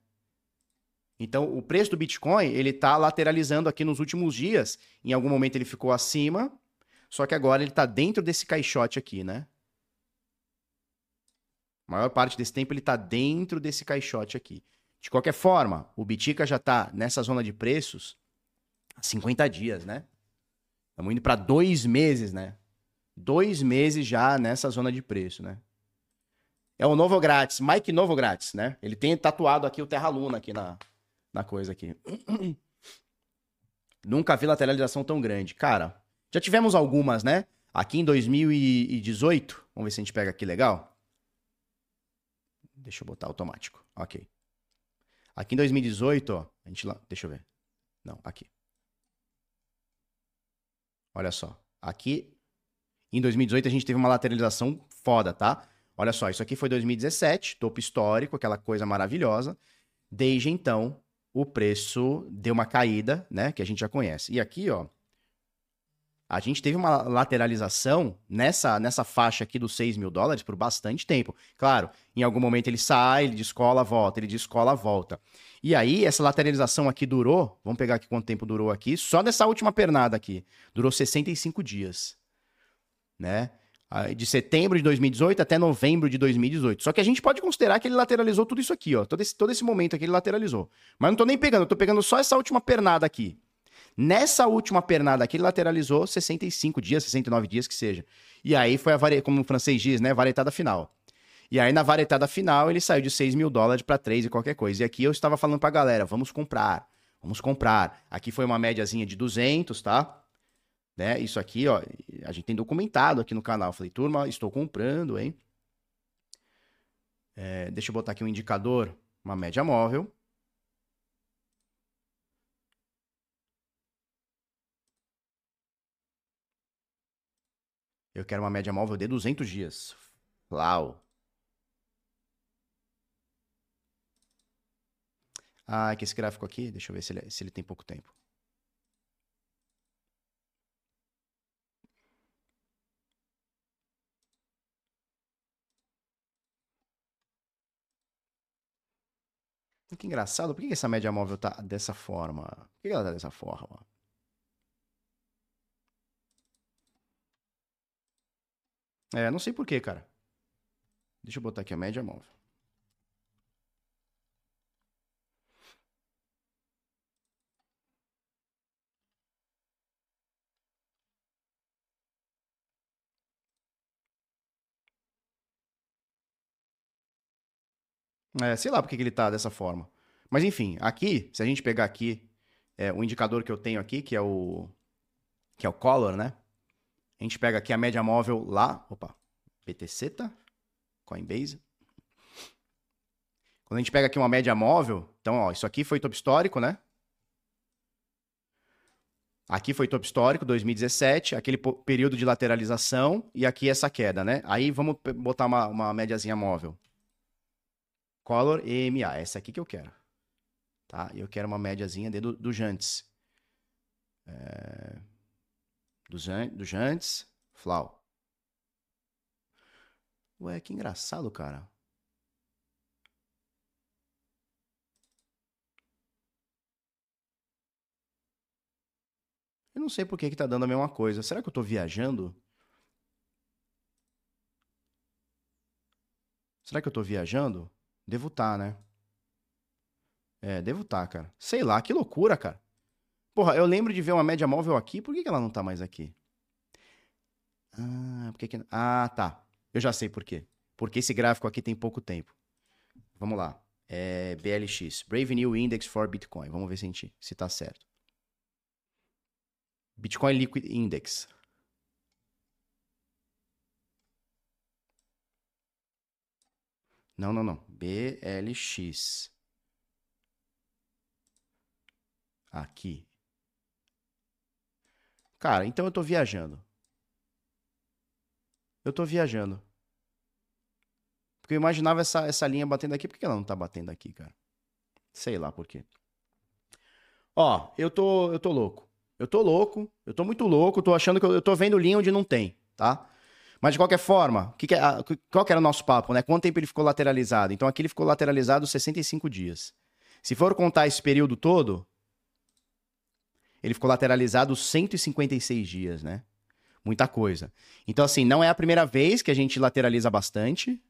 Então, o preço do Bitcoin, ele está lateralizando aqui nos últimos dias. Em algum momento ele ficou acima, só que agora ele está dentro desse caixote aqui, né? A maior parte desse tempo ele está dentro desse caixote aqui. De qualquer forma, o Bitica já está nessa zona de preços há 50 dias, né? Estamos indo para dois meses, né? Dois meses já nessa zona de preço, né? É o Novo Grátis, Mike Novo Grátis, né? Ele tem tatuado aqui o Terra Luna aqui na, na coisa aqui. Nunca vi lateralização tão grande. Cara, já tivemos algumas, né? Aqui em 2018, vamos ver se a gente pega aqui legal. Deixa eu botar automático. Ok. Aqui em 2018, ó, a gente lá, deixa eu ver. Não, aqui. Olha só. Aqui, em 2018, a gente teve uma lateralização foda, tá? Olha só, isso aqui foi 2017, topo histórico, aquela coisa maravilhosa. Desde então, o preço deu uma caída, né? Que a gente já conhece. E aqui, ó, a gente teve uma lateralização nessa, nessa faixa aqui dos 6 mil dólares por bastante tempo. Claro, em algum momento ele sai, ele descola, volta, ele descola, volta. E aí, essa lateralização aqui durou, vamos pegar aqui quanto tempo durou aqui, só dessa última pernada aqui, durou 65 dias, né? De setembro de 2018 até novembro de 2018. Só que a gente pode considerar que ele lateralizou tudo isso aqui, ó. Todo esse, todo esse momento aqui ele lateralizou. Mas não tô nem pegando, eu tô pegando só essa última pernada aqui. Nessa última pernada aqui, ele lateralizou 65 dias, 69 dias que seja. E aí foi a varetada, como o francês diz, né? Varetada final. E aí, na varetada final, ele saiu de 6 mil dólares para 3 e qualquer coisa. E aqui eu estava falando pra galera: vamos comprar, vamos comprar. Aqui foi uma médiazinha de 200, tá? Né? Isso aqui, ó, a gente tem documentado aqui no canal. falei, turma, estou comprando, hein? É, deixa eu botar aqui um indicador, uma média móvel. Eu quero uma média móvel de 200 dias. Uau. Ah, que esse gráfico aqui, deixa eu ver se ele, se ele tem pouco tempo. Que engraçado, por que essa média móvel tá dessa forma? Por que ela tá dessa forma? É, não sei por que, cara. Deixa eu botar aqui a média móvel. É, sei lá por que ele tá dessa forma. Mas enfim, aqui, se a gente pegar aqui é, o indicador que eu tenho aqui, que é o que é o color, né? A gente pega aqui a média móvel lá, opa, BTC, tá? Coinbase. Quando a gente pega aqui uma média móvel, então, ó, isso aqui foi top histórico, né? Aqui foi top histórico, 2017, aquele período de lateralização e aqui essa queda, né? Aí vamos botar uma, uma médiazinha móvel. Color EMA, essa aqui que eu quero. Tá? Eu quero uma médiazinha do, do Jantes. É do, Jantes, Flau. Ué, que engraçado, cara. Eu não sei por que, que tá dando a mesma coisa. Será que eu tô viajando? Será que eu tô viajando? Devo tá, né? É, devo tá, cara. Sei lá, que loucura, cara. Porra, eu lembro de ver uma média móvel aqui, por que, que ela não tá mais aqui? Ah, por que, que... ah, tá. Eu já sei por quê. Porque esse gráfico aqui tem pouco tempo. Vamos lá. É BLX, Brave New Index for Bitcoin. Vamos ver se, a gente, se tá certo. Bitcoin Liquid Index. Não, não, não. BLX. Aqui. Cara, então eu tô viajando. Eu tô viajando. Porque eu imaginava essa, essa linha batendo aqui. Por que ela não tá batendo aqui, cara? Sei lá por quê. Ó, eu tô, eu tô louco. Eu tô louco. Eu tô muito louco. Tô achando que eu, eu tô vendo linha onde não tem, tá? Mas de qualquer forma, que que, é, qual que era o nosso papo, né? Quanto tempo ele ficou lateralizado? Então aqui ele ficou lateralizado 65 dias. Se for contar esse período todo, ele ficou lateralizado 156 dias, né? Muita coisa. Então, assim, não é a primeira vez que a gente lateraliza bastante.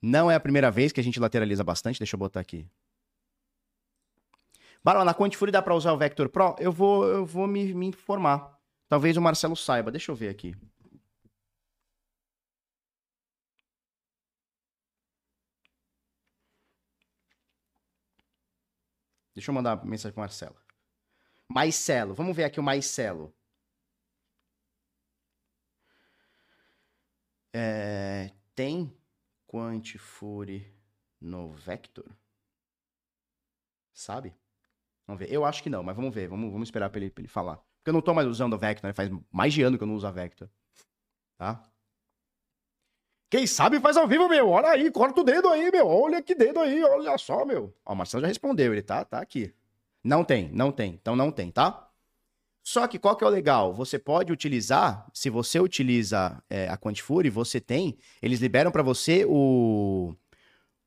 Não é a primeira vez que a gente lateraliza bastante. Deixa eu botar aqui. Barão, na Quantifuri dá para usar o Vector Pro? Eu vou, eu vou me, me informar. Talvez o Marcelo saiba. Deixa eu ver aqui. Deixa eu mandar mensagem pro Marcelo. Maicelo, vamos ver aqui o Maicelo. É, tem Quantifure no Vector? Sabe? Vamos ver. Eu acho que não, mas vamos ver. Vamos, vamos esperar pra ele, pra ele falar. Porque eu não tô mais usando a Vector, né? Faz mais de ano que eu não uso a Vector. Tá? Quem sabe faz ao vivo, meu. Olha aí, corta o dedo aí, meu. Olha que dedo aí, olha só, meu. Ó, o Marcelo já respondeu, ele tá, tá aqui. Não tem, não tem. Então não tem, tá? Só que qual que é o legal? Você pode utilizar, se você utiliza é, a Quantifury, você tem, eles liberam para você o,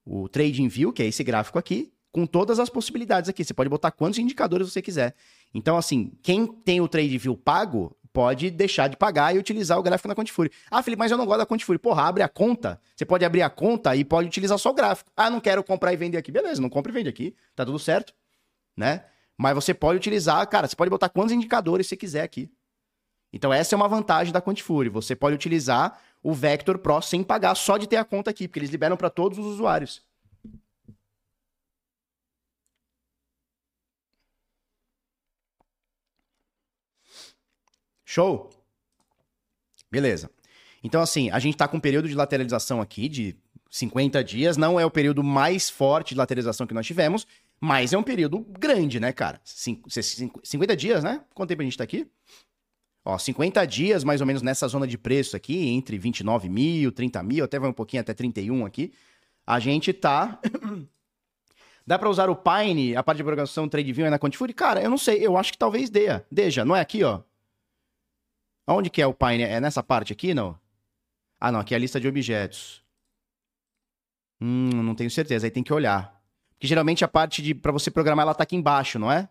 o Trading View, que é esse gráfico aqui, com todas as possibilidades aqui. Você pode botar quantos indicadores você quiser. Então, assim, quem tem o Trade View pago, pode deixar de pagar e utilizar o gráfico na Quantifury. Ah, Felipe, mas eu não gosto da Quantifury. Porra, abre a conta. Você pode abrir a conta e pode utilizar só o gráfico. Ah, não quero comprar e vender aqui. Beleza, não compra e vende aqui. Tá tudo certo, né? Mas você pode utilizar, cara, você pode botar quantos indicadores você quiser aqui. Então essa é uma vantagem da Quantifury. Você pode utilizar o Vector Pro sem pagar só de ter a conta aqui, porque eles liberam para todos os usuários. Show? Beleza. Então, assim, a gente está com um período de lateralização aqui de 50 dias. Não é o período mais forte de lateralização que nós tivemos, mas é um período grande, né, cara? 50 dias, né? Quanto tempo a gente tá aqui? Ó, 50 dias, mais ou menos, nessa zona de preço aqui, entre 29 mil, 30 mil, até vai um pouquinho até 31 aqui. A gente tá. Dá para usar o Pine, a parte de programação TradeView na Quantifury? Cara, eu não sei, eu acho que talvez dê. Deja, não é aqui, ó? Onde que é o Pine? É nessa parte aqui, não? Ah, não, aqui é a lista de objetos. Hum, não tenho certeza, aí tem que olhar. Porque geralmente a parte de para você programar ela tá aqui embaixo, não é?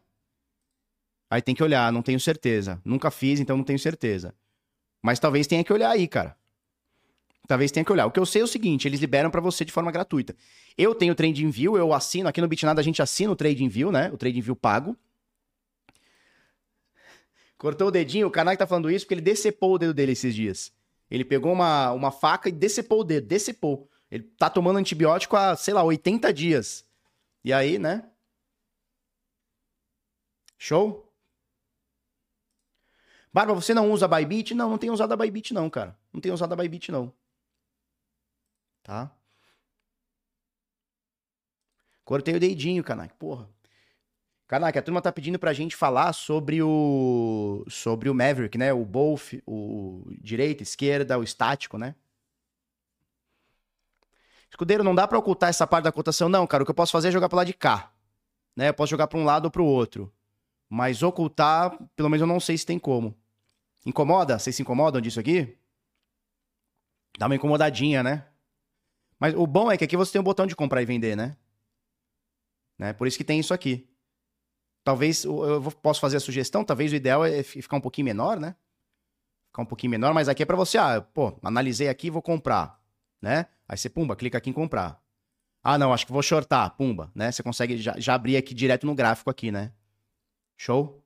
Aí tem que olhar, não tenho certeza. Nunca fiz, então não tenho certeza. Mas talvez tenha que olhar aí, cara. Talvez tenha que olhar. O que eu sei é o seguinte, eles liberam para você de forma gratuita. Eu tenho o TradingView, eu assino, aqui no Bitnada a gente assina o TradingView, né? O TradingView pago. Cortou o dedinho, o que tá falando isso porque ele decepou o dedo dele esses dias. Ele pegou uma, uma faca e decepou o dedo, decepou. Ele tá tomando antibiótico há, sei lá, 80 dias. E aí, né? Show? Barba, você não usa Bybit? Não, não tenho usado a Bybit não, cara. Não tenho usado a Bybit não. Tá? Cortei o dedinho, Kanak. Porra. Kanak, a turma tá pedindo pra gente falar sobre o sobre o Maverick, né? O both, o direita, esquerda, o estático, né? Escudeiro, não dá para ocultar essa parte da cotação, não, cara. O que eu posso fazer é jogar pro lado de cá. Né? Eu posso jogar para um lado ou pro outro. Mas ocultar, pelo menos eu não sei se tem como. Incomoda? Vocês se incomodam disso aqui? Dá uma incomodadinha, né? Mas o bom é que aqui você tem um botão de comprar e vender, né? né? Por isso que tem isso aqui. Talvez eu posso fazer a sugestão, talvez o ideal é ficar um pouquinho menor, né? Ficar um pouquinho menor, mas aqui é para você, ah, pô, analisei aqui, vou comprar, né? Aí você, pumba, clica aqui em comprar. Ah, não, acho que vou shortar, pumba, né? Você consegue já, já abrir aqui direto no gráfico aqui, né? Show?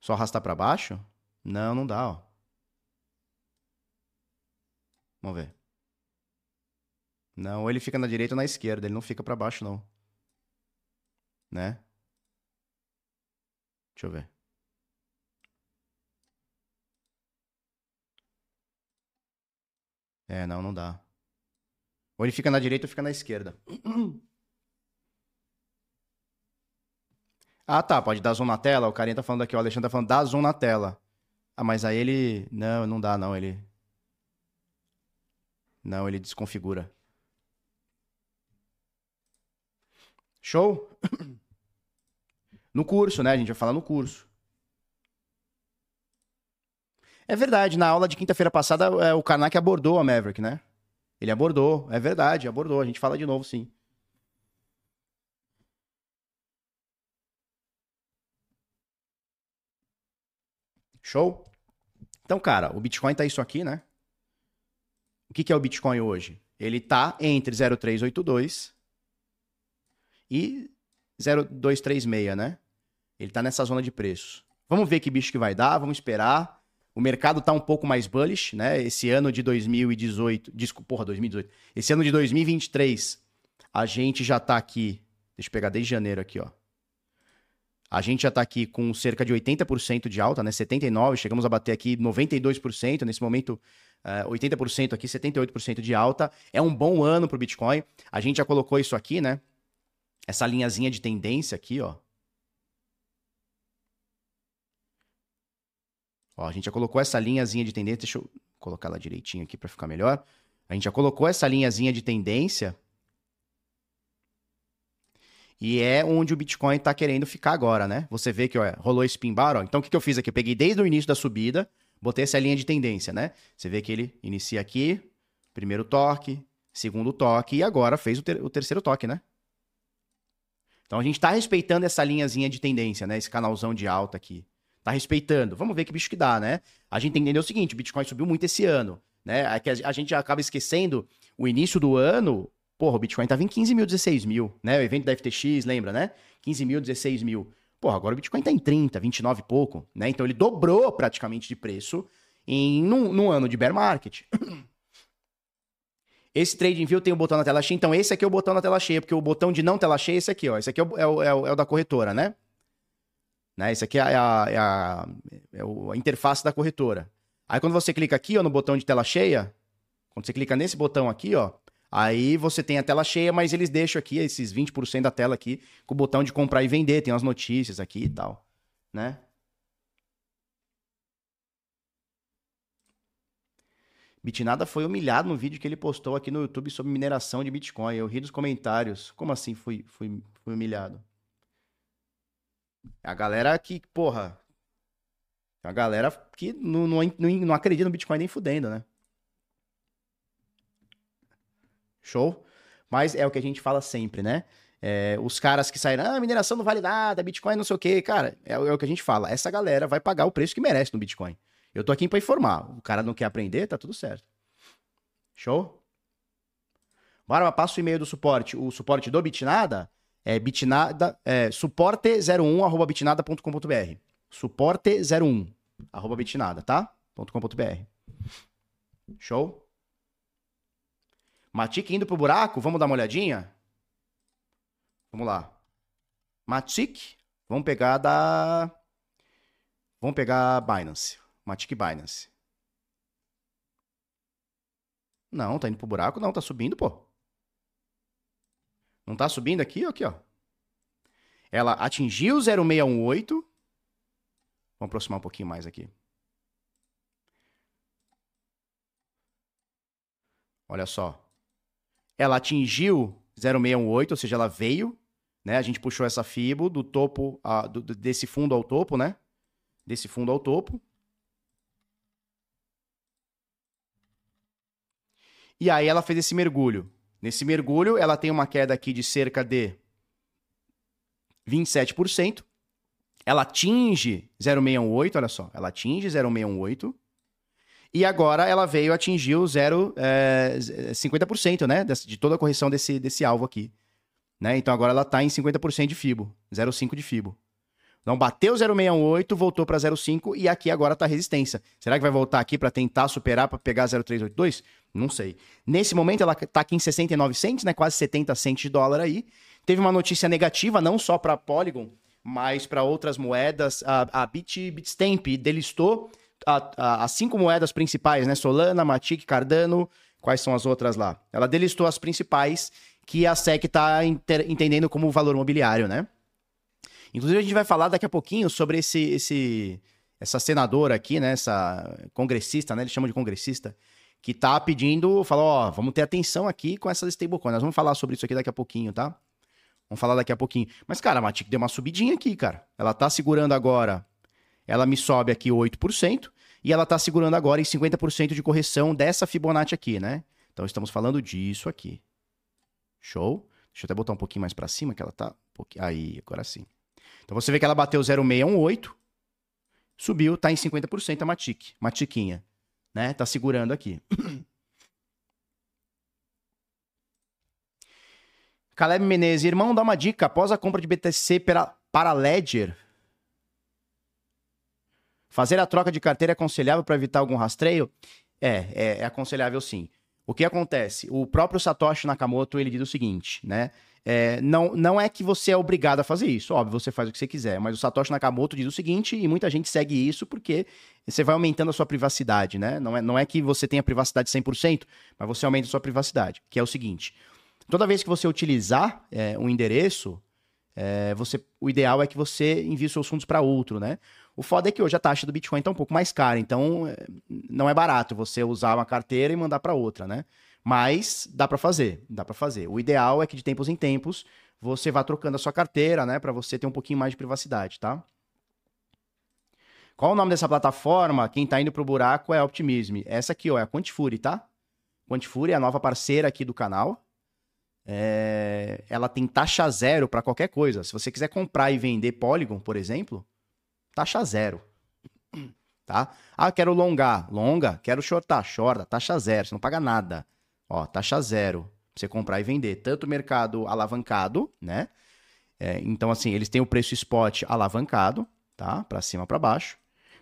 Só arrastar para baixo? Não, não dá, ó. Vamos ver. Não, ou ele fica na direita ou na esquerda, ele não fica para baixo não. Né? Deixa eu ver. É, não, não dá. Ou ele fica na direita ou fica na esquerda. Ah, tá, pode dar zoom na tela. O carinha tá falando aqui, o Alexandre tá falando, dá zoom na tela. Ah, mas aí ele. Não, não dá, não. Ele. Não, ele desconfigura. Show? No curso, né? A gente vai falar no curso. É verdade, na aula de quinta-feira passada, é, o Karnak abordou a Maverick, né? Ele abordou, é verdade, abordou. A gente fala de novo, sim. Show? Então, cara, o Bitcoin tá isso aqui, né? O que, que é o Bitcoin hoje? Ele tá entre 0,382 e 0,236, né? Ele tá nessa zona de preços. Vamos ver que bicho que vai dar, vamos esperar. O mercado tá um pouco mais bullish, né? Esse ano de 2018, desculpa, porra, 2018. Esse ano de 2023, a gente já tá aqui, deixa eu pegar desde janeiro aqui, ó. A gente já tá aqui com cerca de 80% de alta, né? 79, chegamos a bater aqui 92%, nesse momento Uh, 80% aqui, 78% de alta. É um bom ano para o Bitcoin. A gente já colocou isso aqui, né? Essa linhazinha de tendência aqui, ó. Ó, a gente já colocou essa linhazinha de tendência. Deixa eu colocar ela direitinho aqui para ficar melhor. A gente já colocou essa linhazinha de tendência. E é onde o Bitcoin está querendo ficar agora, né? Você vê que ó, rolou esse pin bar, ó. Então o que, que eu fiz aqui? Eu peguei desde o início da subida, botei essa linha de tendência, né? Você vê que ele inicia aqui, primeiro toque, segundo toque, e agora fez o, ter o terceiro toque, né? Então a gente está respeitando essa linhazinha de tendência, né? Esse canalzão de alta aqui. Tá respeitando. Vamos ver que bicho que dá, né? A gente entendeu o seguinte: o Bitcoin subiu muito esse ano, né? É que a gente acaba esquecendo o início do ano. Porra, o Bitcoin tava em 15 mil, 16 mil, né? O evento da FTX, lembra, né? 15 mil, 16 mil. Porra, agora o Bitcoin tá em 30, 29 e pouco, né? Então ele dobrou praticamente de preço em num, num ano de bear market. Esse Trading View tem o botão na tela cheia, então esse aqui é o botão na tela cheia, porque o botão de não tela cheia é esse aqui, ó. Esse aqui é o, é o, é o, é o da corretora, né? Né? Esse aqui é a, é a, é a interface da corretora. Aí quando você clica aqui ó, no botão de tela cheia, quando você clica nesse botão aqui, ó, aí você tem a tela cheia, mas eles deixam aqui esses 20% da tela aqui com o botão de comprar e vender, tem as notícias aqui e tal, né? Bitnada foi humilhado no vídeo que ele postou aqui no YouTube sobre mineração de Bitcoin. Eu ri dos comentários. Como assim fui, fui, fui humilhado? A galera que, porra. A galera que não, não, não acredita no Bitcoin nem fudendo, né? Show? Mas é o que a gente fala sempre, né? É, os caras que saíram, ah, mineração não vale nada, Bitcoin não sei o quê. Cara, é, é, o que a gente fala. Essa galera vai pagar o preço que merece no Bitcoin. Eu tô aqui para informar. O cara não quer aprender, tá tudo certo. Show? Bora, passa o e-mail do suporte. O suporte do Bitnada é bitnada, é, suporte01 arroba bitnada.com.br. Suporte01 arroba bitnada, tá? .com.br. Show? Matic indo pro buraco, vamos dar uma olhadinha? Vamos lá. Matic, vamos pegar da... Vamos pegar Binance. Matic Binance. Não, tá indo pro buraco? Não, tá subindo, pô. Não tá subindo aqui? Aqui, ó. Ela atingiu 0618. Vamos aproximar um pouquinho mais aqui. Olha só. Ela atingiu 0618, ou seja, ela veio, né? A gente puxou essa fibo do topo, a, do, desse fundo ao topo, né? Desse fundo ao topo. E aí ela fez esse mergulho. Nesse mergulho, ela tem uma queda aqui de cerca de 27%. Ela atinge 0,618, olha só, ela atinge 0,618. E agora ela veio atingir o 0, é, 50%, né? De toda a correção desse, desse alvo aqui. Né? Então agora ela está em 50% de FIBO, 0,5 de FIBO. Então bateu 0,618, voltou para 0,5 e aqui agora está resistência. Será que vai voltar aqui para tentar superar para pegar 0,382? Não sei. Nesse momento ela está aqui em 69 cents, né? Quase 70 cents de dólar aí. Teve uma notícia negativa, não só para Polygon, mas para outras moedas. A, a Bit, Bitstamp delistou as cinco moedas principais, né? Solana, Matic, Cardano. Quais são as outras lá? Ela delistou as principais que a SEC está entendendo como valor mobiliário, né? Inclusive, a gente vai falar daqui a pouquinho sobre esse, esse, essa senadora aqui, né? Essa congressista, né? Eles chamam de congressista, que tá pedindo, falou, ó, vamos ter atenção aqui com essas stablecoins. Nós vamos falar sobre isso aqui daqui a pouquinho, tá? Vamos falar daqui a pouquinho. Mas, cara, a Matic deu uma subidinha aqui, cara. Ela tá segurando agora, ela me sobe aqui 8%, e ela tá segurando agora em 50% de correção dessa Fibonacci aqui, né? Então, estamos falando disso aqui. Show? Deixa eu até botar um pouquinho mais para cima, que ela tá... Aí, agora sim. Então, você vê que ela bateu 0,618, subiu, tá em 50% a Matic, Matiquinha né? Tá segurando aqui. Caleb Menezes, irmão, dá uma dica. Após a compra de BTC para, para Ledger, fazer a troca de carteira é aconselhável para evitar algum rastreio? É, é, é, aconselhável sim. O que acontece? O próprio Satoshi Nakamoto ele diz o seguinte, né? É, não, não é que você é obrigado a fazer isso, óbvio, você faz o que você quiser, mas o Satoshi Nakamoto diz o seguinte, e muita gente segue isso porque você vai aumentando a sua privacidade, né? Não é, não é que você tenha privacidade 100%, mas você aumenta a sua privacidade, que é o seguinte, toda vez que você utilizar é, um endereço, é, você, o ideal é que você envie seus fundos para outro, né? O foda é que hoje a taxa do Bitcoin está um pouco mais cara, então é, não é barato você usar uma carteira e mandar para outra, né? Mas dá para fazer, dá para fazer. O ideal é que de tempos em tempos você vá trocando a sua carteira, né, para você ter um pouquinho mais de privacidade, tá? Qual o nome dessa plataforma? Quem tá indo pro buraco é a Optimism. Essa aqui, ó, é a Quantifuri, tá? Quantifuri é a nova parceira aqui do canal. É... Ela tem taxa zero para qualquer coisa. Se você quiser comprar e vender Polygon, por exemplo, taxa zero. Tá? Ah, quero longar, longa. Quero shortar, shorta, taxa zero. Você não paga nada. Ó, taxa zero. Você comprar e vender. Tanto o mercado alavancado, né? É, então, assim, eles têm o preço spot alavancado, tá? Para cima, para baixo.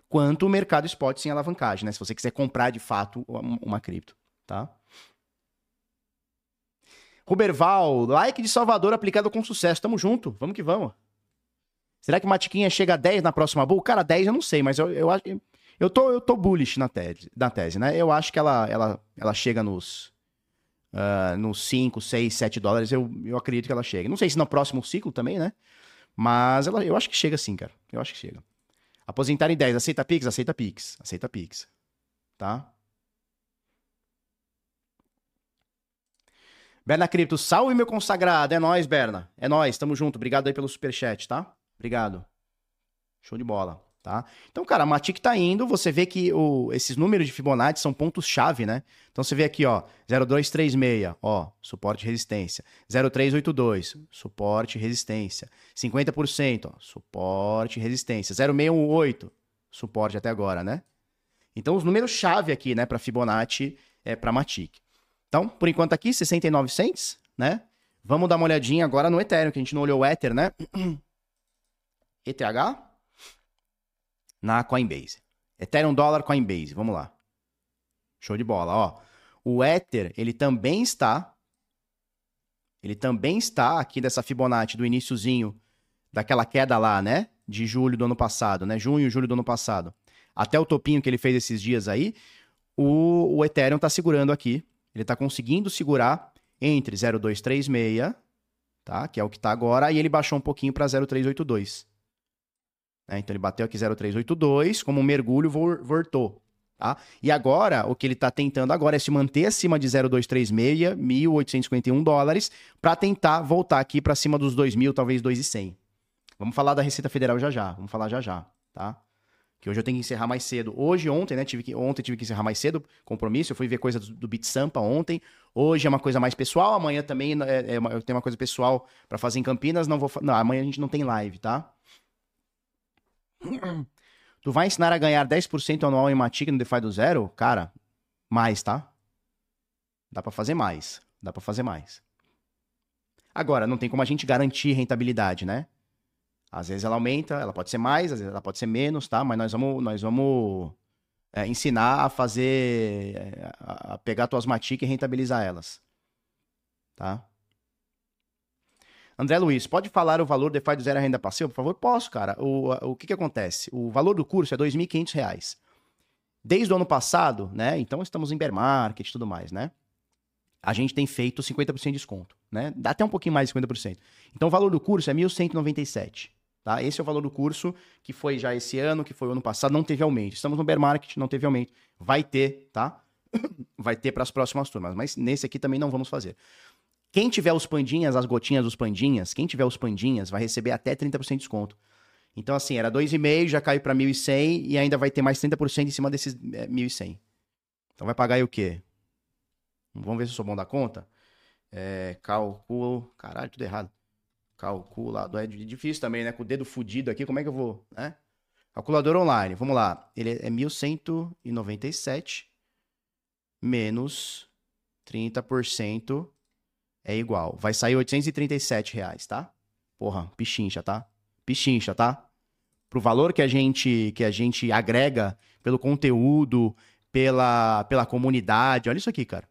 Quanto o mercado spot sem alavancagem, né? Se você quiser comprar de fato uma, uma cripto, tá? Ruberval, like de Salvador aplicado com sucesso. Tamo junto, vamos que vamos. Será que Matiquinha chega a 10 na próxima bull? Cara, 10 eu não sei, mas eu, eu. Eu tô, eu tô bullish na tese, na tese, né? Eu acho que ela, ela, ela chega nos. Uh, nos 5, 6, 7 dólares, eu, eu acredito que ela chega. Não sei se no próximo ciclo também, né? Mas ela, eu acho que chega sim, cara. Eu acho que chega. Aposentar em 10, aceita Pix? Aceita Pix. Aceita Pix. Tá? Berna Cripto, salve meu consagrado. É nóis, Berna. É nóis, tamo junto. Obrigado aí pelo superchat, tá? Obrigado. Show de bola, tá? Então, cara, a Matic tá indo, você vê que o, esses números de Fibonacci são pontos-chave, né? Então você vê aqui, ó, 0236, ó, suporte e resistência. 0382, suporte e resistência. 50%, ó, suporte e resistência. 0618, suporte até agora, né? Então os números chave aqui, né, para Fibonacci é para Matic. Então, por enquanto aqui 69 cents, né? Vamos dar uma olhadinha agora no Ethereum, que a gente não olhou o Ether, né? ETH na Coinbase. Ethereum dólar Coinbase, vamos lá. Show de bola, ó. O Ether, ele também está ele também está aqui dessa Fibonacci do iníciozinho daquela queda lá, né? De julho do ano passado, né? Junho, julho do ano passado. Até o topinho que ele fez esses dias aí, o, o Ethereum tá segurando aqui. Ele tá conseguindo segurar entre 0,236, tá? Que é o que tá agora, e ele baixou um pouquinho para 0,382. Né? Então ele bateu aqui 0,382, como um mergulho, voltou. Tá? E agora, o que ele está tentando agora é se manter acima de 0,236, 1.851 dólares, para tentar voltar aqui para cima dos 2.000, talvez 2.100. Vamos falar da Receita Federal já já, vamos falar já já, tá? Que hoje eu tenho que encerrar mais cedo. Hoje, ontem, né? Tive que, ontem tive que encerrar mais cedo, compromisso. Eu fui ver coisa do, do BitSampa ontem. Hoje é uma coisa mais pessoal. Amanhã também é, é uma, eu tenho uma coisa pessoal para fazer em Campinas. Não vou. Não, amanhã a gente não tem live, tá? Tu vai ensinar a ganhar 10% anual em Matic no DeFi do zero? Cara, mais, tá? Dá para fazer mais. Dá para fazer mais. Agora, não tem como a gente garantir rentabilidade, né? Às vezes ela aumenta, ela pode ser mais, às vezes ela pode ser menos, tá? Mas nós vamos, nós vamos é, ensinar a fazer, é, a pegar tuas Matic e rentabilizar elas, tá? André Luiz, pode falar o valor do DeFi do zero renda passiva, por favor? Posso, cara. O, o que, que acontece? O valor do curso é R$ 2.500. Desde o ano passado, né? Então estamos em bear market e tudo mais, né? A gente tem feito 50% de desconto, né? Dá até um pouquinho mais de 50%. Então o valor do curso é 1.197. Tá? Esse é o valor do curso que foi já esse ano, que foi o ano passado, não teve aumento. Estamos no bear market, não teve aumento. Vai ter, tá? Vai ter para as próximas turmas, mas nesse aqui também não vamos fazer. Quem tiver os pandinhas, as gotinhas dos pandinhas, quem tiver os pandinhas vai receber até 30% de desconto. Então, assim, era 2,5, já caiu para 1.100 e ainda vai ter mais 30% em cima desses é, 1.100. Então vai pagar aí o quê? Vamos ver se eu sou bom da conta. É, calculo. Caralho, tudo errado. Calculador. É difícil também, né? Com o dedo fudido aqui, como é que eu vou, né? Calculador online, vamos lá. Ele é 1197 menos 30% é igual. Vai sair 837 reais, tá? Porra, pichincha, tá? Pichincha, tá? Pro valor que a gente que a gente agrega pelo conteúdo, pela, pela comunidade. Olha isso aqui, cara.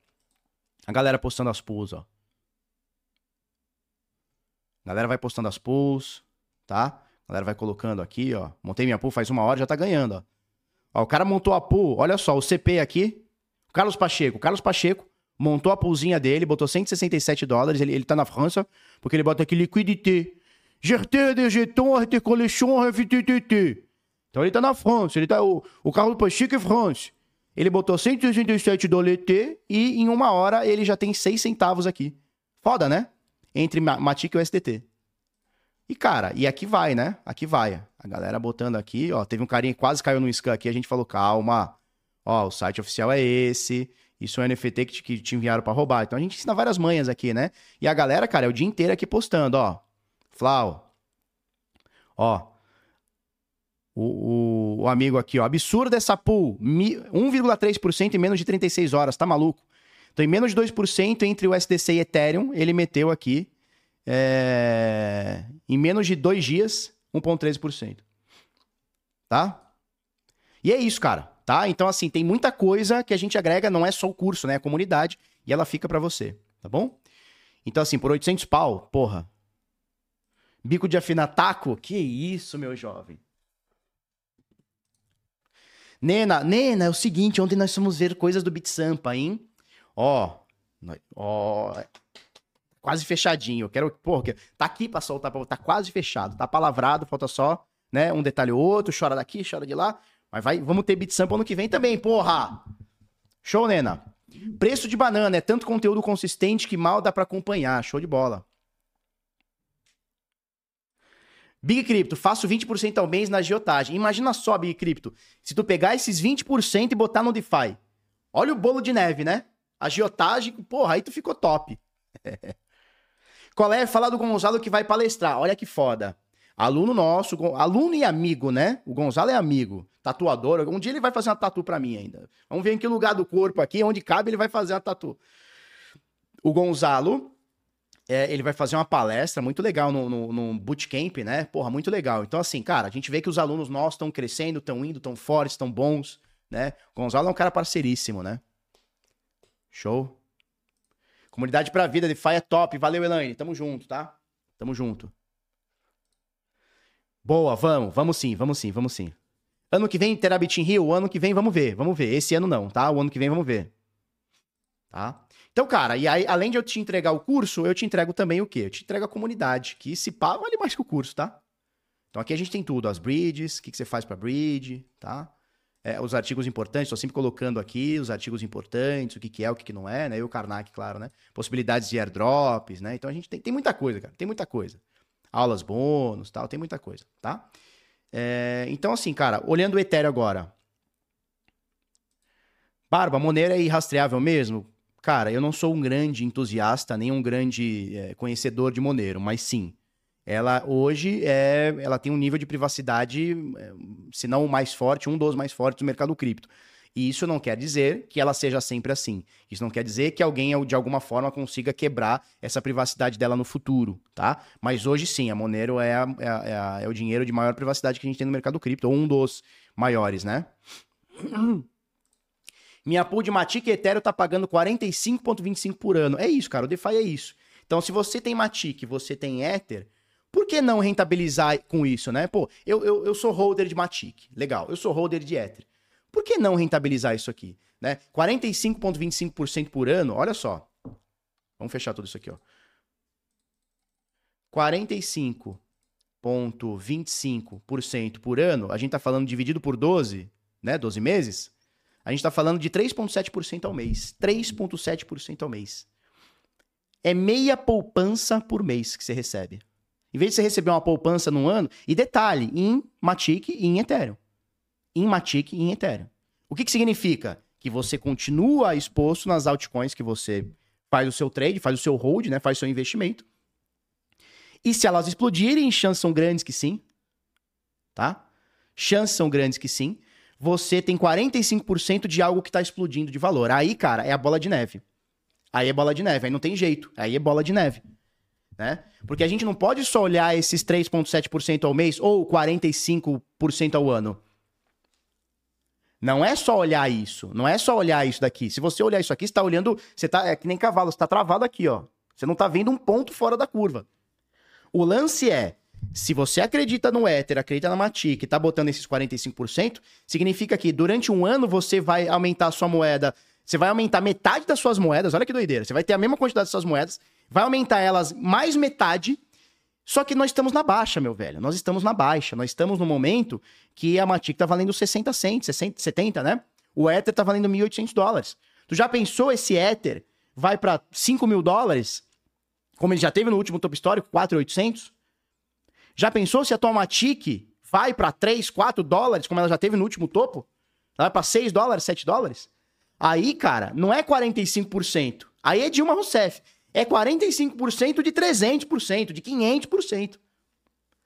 A galera postando as pools, ó. A galera vai postando as pools, tá? A galera vai colocando aqui, ó. Montei minha pool faz uma hora, já tá ganhando, ó. ó o cara montou a pool, olha só, o CP aqui. Carlos Pacheco. Carlos Pacheco montou a poolzinha dele, botou 167 dólares. Ele, ele tá na França, porque ele bota aqui liquidité. GT de jeton, RT collection, FTTT. Então ele tá na França. Ele tá, o, o Carlos Pacheco é France. Ele botou 167 dólares e em uma hora ele já tem 6 centavos aqui. Foda, né? Entre Matic e o SDT. E, cara, e aqui vai, né? Aqui vai. A galera botando aqui, ó. Teve um carinha que quase caiu no scan aqui. A gente falou, calma. Ó, o site oficial é esse. Isso é um NFT que te, que te enviaram para roubar. Então a gente ensina várias manhas aqui, né? E a galera, cara, é o dia inteiro aqui postando, ó. Flau. Ó. O, o, o amigo aqui, ó. Absurda essa pool. 1,3% em menos de 36 horas. Tá maluco? Então, em menos de 2% entre o SDC e Ethereum, ele meteu aqui é, em menos de dois dias, 1,13%. Tá? E é isso, cara. Tá? Então, assim, tem muita coisa que a gente agrega, não é só o curso, né? É a comunidade, e ela fica para você, tá bom? Então, assim, por 800 pau, porra. Bico de afinar taco? Que isso, meu jovem. Nena, Nena, é o seguinte, ontem nós fomos ver coisas do Bitsampa, hein? Ó, ó, quase fechadinho. Quero, porra, tá aqui pra soltar, tá quase fechado, tá palavrado, falta só, né, um detalhe ou outro, chora daqui, chora de lá, mas vai, vamos ter beat ano que vem também, porra! Show, Nena. Preço de banana é tanto conteúdo consistente que mal dá para acompanhar. Show de bola. Big Crypto, faço 20% ao mês na agiotagem. Imagina só, Big Crypto, se tu pegar esses 20% e botar no DeFi. Olha o bolo de neve, né? Agiotagem, porra, aí tu ficou top. Qual é? Falar do Gonzalo que vai palestrar. Olha que foda. Aluno nosso, aluno e amigo, né? O Gonzalo é amigo, tatuador. Um dia ele vai fazer uma tatu pra mim ainda. Vamos ver em que lugar do corpo aqui, onde cabe, ele vai fazer uma tatu. O Gonzalo, é, ele vai fazer uma palestra muito legal no, no, no, bootcamp, né? Porra, muito legal. Então, assim, cara, a gente vê que os alunos nossos estão crescendo, estão indo, estão fortes, estão bons, né? O Gonzalo é um cara parceiríssimo, né? Show. Comunidade pra vida, DeFi é top. Valeu, Elaine. Tamo junto, tá? Tamo junto. Boa, vamos, vamos sim, vamos sim, vamos sim. Ano que vem terá Bitin Rio? Ano que vem vamos ver, vamos ver. Esse ano não, tá? O ano que vem vamos ver. Tá? Então, cara, e aí, além de eu te entregar o curso, eu te entrego também o quê? Eu te entrego a comunidade, que se pá, vale mais que o curso, tá? Então aqui a gente tem tudo, as bridges, o que, que você faz pra bridge, tá? é, os artigos importantes, estou sempre colocando aqui os artigos importantes, o que, que é, o que, que não é, né? E o Karnak, claro, né? Possibilidades de airdrops, né? Então a gente tem, tem muita coisa, cara, tem muita coisa. Aulas bônus, tal, tem muita coisa, tá? É, então, assim, cara, olhando o Ethereum agora. Barba, Monero é irrastreável mesmo? Cara, eu não sou um grande entusiasta, nem um grande é, conhecedor de Monero, mas sim, ela hoje é, ela tem um nível de privacidade, é, se não o mais forte, um dos mais fortes do mercado cripto. E isso não quer dizer que ela seja sempre assim. Isso não quer dizer que alguém, de alguma forma, consiga quebrar essa privacidade dela no futuro, tá? Mas hoje sim, a Monero é, a, é, a, é, o dinheiro de maior privacidade que a gente tem no mercado cripto, ou um dos maiores, né? Minha pool de Matic e Ethereum tá pagando 45,25 por ano. É isso, cara. O DeFi é isso. Então, se você tem Matic, você tem Ether, por que não rentabilizar com isso, né? Pô, eu, eu, eu sou holder de Matic, legal. Eu sou holder de Ether. Por que não rentabilizar isso aqui? Né? 45,25% por ano, olha só. Vamos fechar tudo isso aqui, ó. 45,25% por ano, a gente tá falando dividido por 12, né? 12 meses. A gente tá falando de 3,7% ao mês. 3,7% ao mês. É meia poupança por mês que você recebe. Em vez de você receber uma poupança num ano, e detalhe, em Matic e em Ethereum. Em Matic e em Ethereum. O que, que significa? Que você continua exposto nas altcoins que você faz o seu trade, faz o seu hold, né? Faz o seu investimento. E se elas explodirem, chances são grandes que sim. Tá? Chances são grandes que sim. Você tem 45% de algo que está explodindo de valor. Aí, cara, é a bola de neve. Aí é bola de neve. Aí não tem jeito. Aí é bola de neve né? Porque a gente não pode só olhar esses 3,7% ao mês ou 45% ao ano. Não é só olhar isso. Não é só olhar isso daqui. Se você olhar isso aqui, você está olhando. Você tá. É que nem cavalo, você está travado aqui, ó. Você não está vendo um ponto fora da curva. O lance é, se você acredita no Ether, acredita na Matic, e tá botando esses 45%, significa que durante um ano você vai aumentar a sua moeda, você vai aumentar metade das suas moedas, olha que doideira, você vai ter a mesma quantidade de suas moedas, vai aumentar elas mais metade, só que nós estamos na baixa, meu velho. Nós estamos na baixa. Nós estamos no momento que a Matic tá valendo 60 cents, 60, 70, né? O Ether tá valendo 1.800 dólares. Tu já pensou esse Ether vai para 5 mil dólares? Como ele já teve no último topo histórico, 4.800? Já pensou se a tua Matic vai para 3, 4 dólares, como ela já teve no último topo? Ela vai para 6 dólares, 7 dólares? Aí, cara, não é 45%. Aí é Dilma Rousseff é 45% de 300%, de 500%.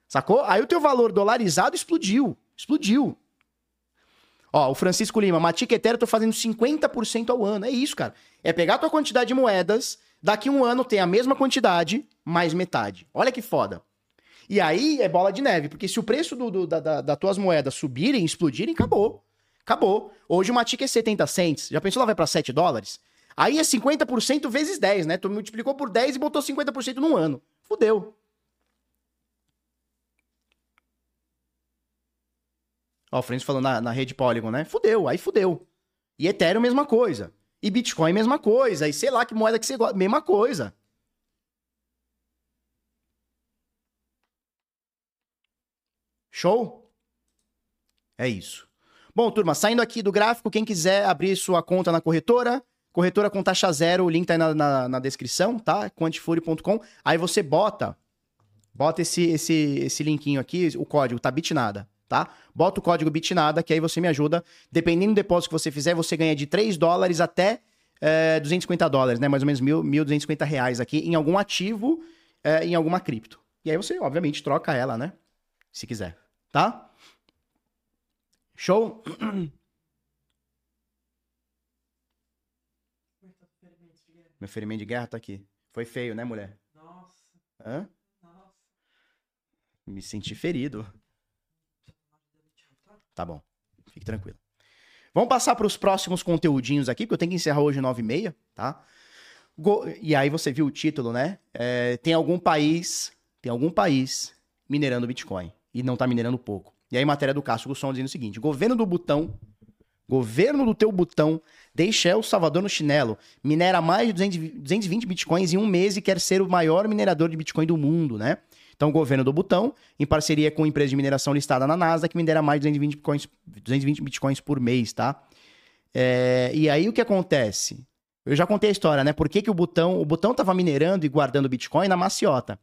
Sacou? Aí o teu valor dolarizado explodiu. Explodiu. Ó, o Francisco Lima, Matic Ethereum eu tô fazendo 50% ao ano. É isso, cara. É pegar a tua quantidade de moedas, daqui um ano tem a mesma quantidade, mais metade. Olha que foda. E aí é bola de neve, porque se o preço do, do, da, da, das tuas moedas subirem, explodirem, acabou. Acabou. Hoje o Matic é 70 cents. Já pensou ela vai para 7 dólares? Aí é 50% vezes 10, né? Tu multiplicou por 10 e botou 50% num ano. Fudeu. Ó, o Francis falando na, na rede Polygon, né? Fudeu, aí fudeu. E Ethereum, mesma coisa. E Bitcoin, mesma coisa. E sei lá que moeda que você gosta, mesma coisa. Show? É isso. Bom, turma, saindo aqui do gráfico, quem quiser abrir sua conta na corretora, Corretora com taxa zero, o link tá aí na, na, na descrição, tá? quantifury.com. Aí você bota, bota esse, esse, esse linkinho aqui, o código, tá bitnada, tá? Bota o código bitnada, que aí você me ajuda. Dependendo do depósito que você fizer, você ganha de 3 dólares até é, 250 dólares, né? Mais ou menos 1.250 reais aqui em algum ativo, é, em alguma cripto. E aí você, obviamente, troca ela, né? Se quiser, tá? Show? Meu ferimento de guerra tá aqui. Foi feio, né, mulher? Nossa. Hã? Nossa. Me senti ferido. Tá bom. Fique tranquilo. Vamos passar para os próximos conteúdinhos aqui, porque eu tenho que encerrar hoje 9h30, tá? Go... E aí você viu o título, né? É, tem algum país, tem algum país minerando Bitcoin e não tá minerando pouco. E aí matéria do Cássio Gusson dizendo o seguinte: governo do Butão Governo do teu botão, deixa El Salvador no chinelo. Minera mais de 220 bitcoins em um mês e quer ser o maior minerador de bitcoin do mundo, né? Então, o governo do Butão, em parceria com empresa de mineração listada na Nasdaq, minera mais de 220 bitcoins, 220 bitcoins por mês, tá? É, e aí, o que acontece? Eu já contei a história, né? Por que, que o Butão... O Butão tava minerando e guardando bitcoin na maciota.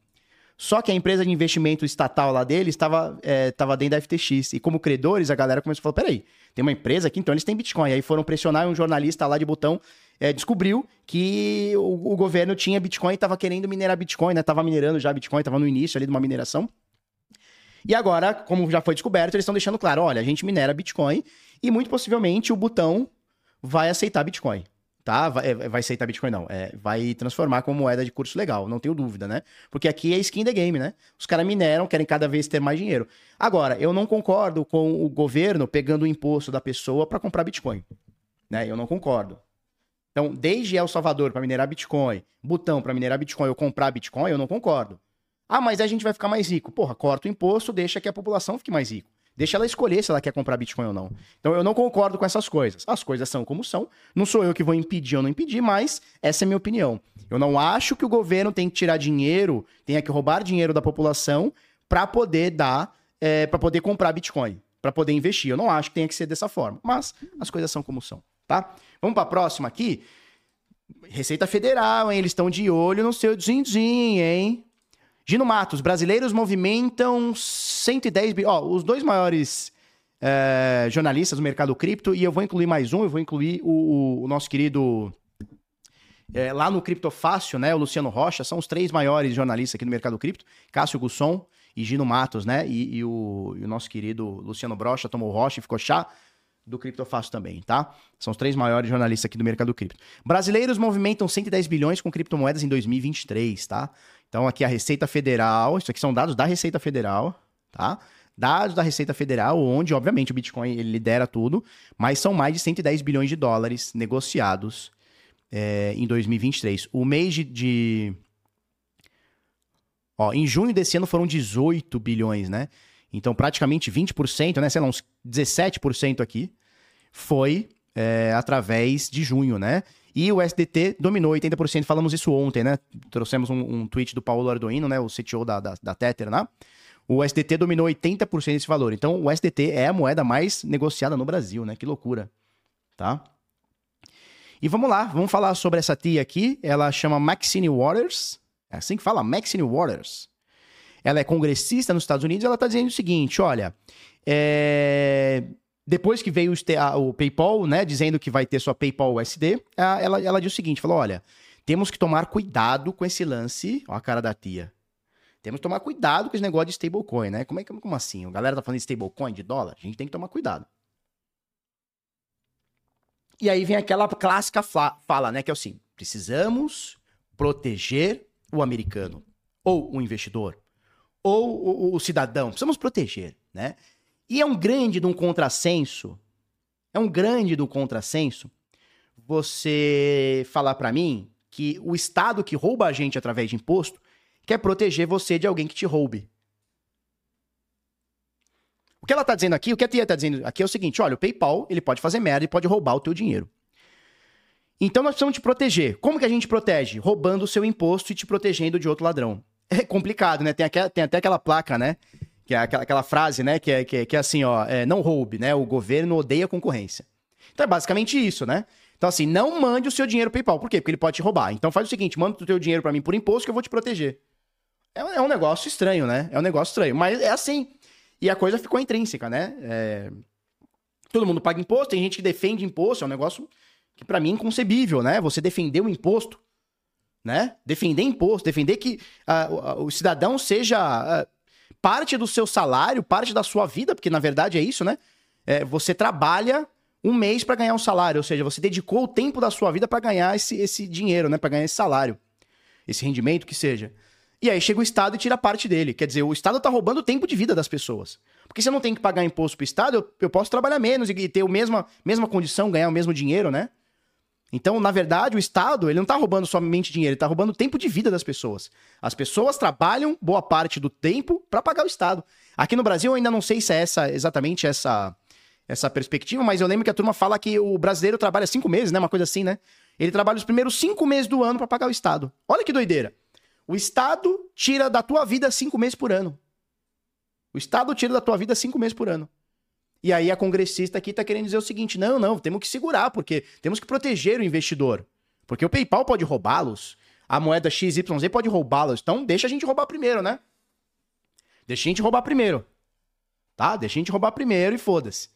Só que a empresa de investimento estatal lá dele estava, é, estava dentro da FTX. E como credores, a galera começou a falar: peraí, tem uma empresa aqui, então eles têm Bitcoin. Aí foram pressionar e um jornalista lá de botão é, descobriu que o, o, governo tinha Bitcoin e estava querendo minerar Bitcoin, né? Tava minerando já Bitcoin, estava no início ali de uma mineração. E agora, como já foi descoberto, eles estão deixando claro: olha, a gente minera Bitcoin e muito possivelmente o botão vai aceitar Bitcoin tá? Vai, é, vai aceitar Bitcoin, não. É, vai transformar como moeda de curso legal, não tenho dúvida, né? Porque aqui é skin the game, né? Os caras mineram, querem cada vez ter mais dinheiro. Agora, eu não concordo com o governo pegando o imposto da pessoa para comprar Bitcoin. Né? Eu não concordo. Então, desde El Salvador para minerar Bitcoin, Butão para minerar Bitcoin ou comprar Bitcoin, eu não concordo. Ah, mas a gente vai ficar mais rico. Porra, corta o imposto, deixa que a população fique mais rica. Deixa ela escolher se ela quer comprar Bitcoin ou não. Então eu não concordo com essas coisas. As coisas são como são. Não sou eu que vou impedir ou não impedir, mas essa é a minha opinião. Eu não acho que o governo tem que tirar dinheiro, tenha que roubar dinheiro da população para poder dar, é, para poder comprar Bitcoin, para poder investir. Eu não acho que tenha que ser dessa forma. Mas as coisas são como são, tá? Vamos para a próxima aqui. Receita Federal, hein? Eles estão de olho no seu din-din, hein? Gino Matos, brasileiros movimentam 110 bilhões. Ó, os dois maiores é, jornalistas do mercado cripto, e eu vou incluir mais um, eu vou incluir o, o nosso querido. É, lá no Criptofácil, né? O Luciano Rocha, são os três maiores jornalistas aqui no mercado cripto. Cássio Gusson e Gino Matos, né? E, e, o, e o, nosso querido Luciano Brocha tomou Rocha e ficou chá do Criptofácil também, tá? São os três maiores jornalistas aqui do mercado cripto. Brasileiros movimentam 110 bilhões com criptomoedas em 2023, tá? Então, aqui a Receita Federal, isso aqui são dados da Receita Federal, tá? Dados da Receita Federal, onde, obviamente, o Bitcoin ele lidera tudo, mas são mais de 110 bilhões de dólares negociados é, em 2023. O mês de, de, Ó, em junho desse ano foram 18 bilhões, né? Então, praticamente 20%, né? Sei lá, uns 17% aqui foi é, através de junho, né? E o SDT dominou 80%, falamos isso ontem, né? Trouxemos um, um tweet do Paulo Arduino, né? O CTO da, da, da Tether, né? O SDT dominou 80% desse valor. Então, o SDT é a moeda mais negociada no Brasil, né? Que loucura, tá? E vamos lá, vamos falar sobre essa tia aqui. Ela chama Maxine Waters. É assim que fala, Maxine Waters. Ela é congressista nos Estados Unidos. Ela está dizendo o seguinte: olha, é... depois que veio o, PayPal, né, dizendo que vai ter sua PayPal USD, ela, ela diz o seguinte: falou, olha, temos que tomar cuidado com esse lance. Ó, a cara da tia. Temos que tomar cuidado com esse negócio de stablecoin, né? Como, é, como assim? A galera tá falando de stablecoin, de dólar? A gente tem que tomar cuidado. E aí vem aquela clássica fala, né? Que é assim: precisamos proteger o americano, ou o investidor, ou o, o, cidadão. Precisamos proteger, né? E é um grande de um contrassenso, é um grande do contrassenso você falar para mim que o Estado que rouba a gente através de imposto quer proteger você de alguém que te roube. O que ela está dizendo aqui, o que a tia está dizendo aqui é o seguinte: olha, o PayPal ele pode fazer merda e pode roubar o teu dinheiro. Então nós precisamos te proteger. Como que a gente protege? Roubando o seu imposto e te protegendo de outro ladrão. É complicado, né? Tem, tem até aquela placa, né? Que é aquela, aquela frase, né? Que é, que é, que é assim, ó, é, não roube, né? O governo odeia concorrência. Então é basicamente isso, né? Então assim, não mande o seu dinheiro PayPal. Por quê? Porque ele pode te roubar. Então faz o seguinte, manda o teu dinheiro para mim por imposto que eu vou te proteger. É, é um negócio estranho, né? É um negócio estranho. Mas é assim. E a coisa ficou intrínseca, né? É... Todo mundo paga imposto, tem gente que defende imposto, é um negócio que para mim é inconcebível, né? Você defender o imposto, né? Defender imposto, defender que uh, o, cidadão seja uh, parte do seu salário, parte da sua vida, porque na verdade é isso, né? É, você trabalha um mês para ganhar um salário, ou seja, você dedicou o tempo da sua vida para ganhar esse, esse dinheiro, né? Para ganhar esse salário, esse rendimento que seja. E aí chega o Estado e tira parte dele. Quer dizer, o Estado está roubando o tempo de vida das pessoas. Porque se eu não tenho que pagar imposto para o Estado, eu, eu, posso trabalhar menos e ter a mesma, mesma condição, ganhar o mesmo dinheiro, né? Então, na verdade, o Estado ele não está roubando somente dinheiro, ele está roubando o tempo de vida das pessoas. As pessoas trabalham boa parte do tempo para pagar o Estado. Aqui no Brasil, eu ainda não sei se é essa, exatamente essa, essa perspectiva, mas eu lembro que a turma fala que o brasileiro trabalha cinco meses, né? Uma coisa assim, né? Ele trabalha os primeiros cinco meses do ano para pagar o Estado. Olha que doideira. O Estado tira da tua vida cinco meses por ano. O Estado tira da tua vida cinco meses por ano. E aí a congressista aqui está querendo dizer o seguinte: não, não, temos que segurar, porque temos que proteger o investidor. Porque o PayPal pode roubá-los, a moeda XYZ pode roubá-los. Então deixa a gente roubar primeiro, né? Deixa a gente roubar primeiro. Tá? Deixa a gente roubar primeiro e foda-se.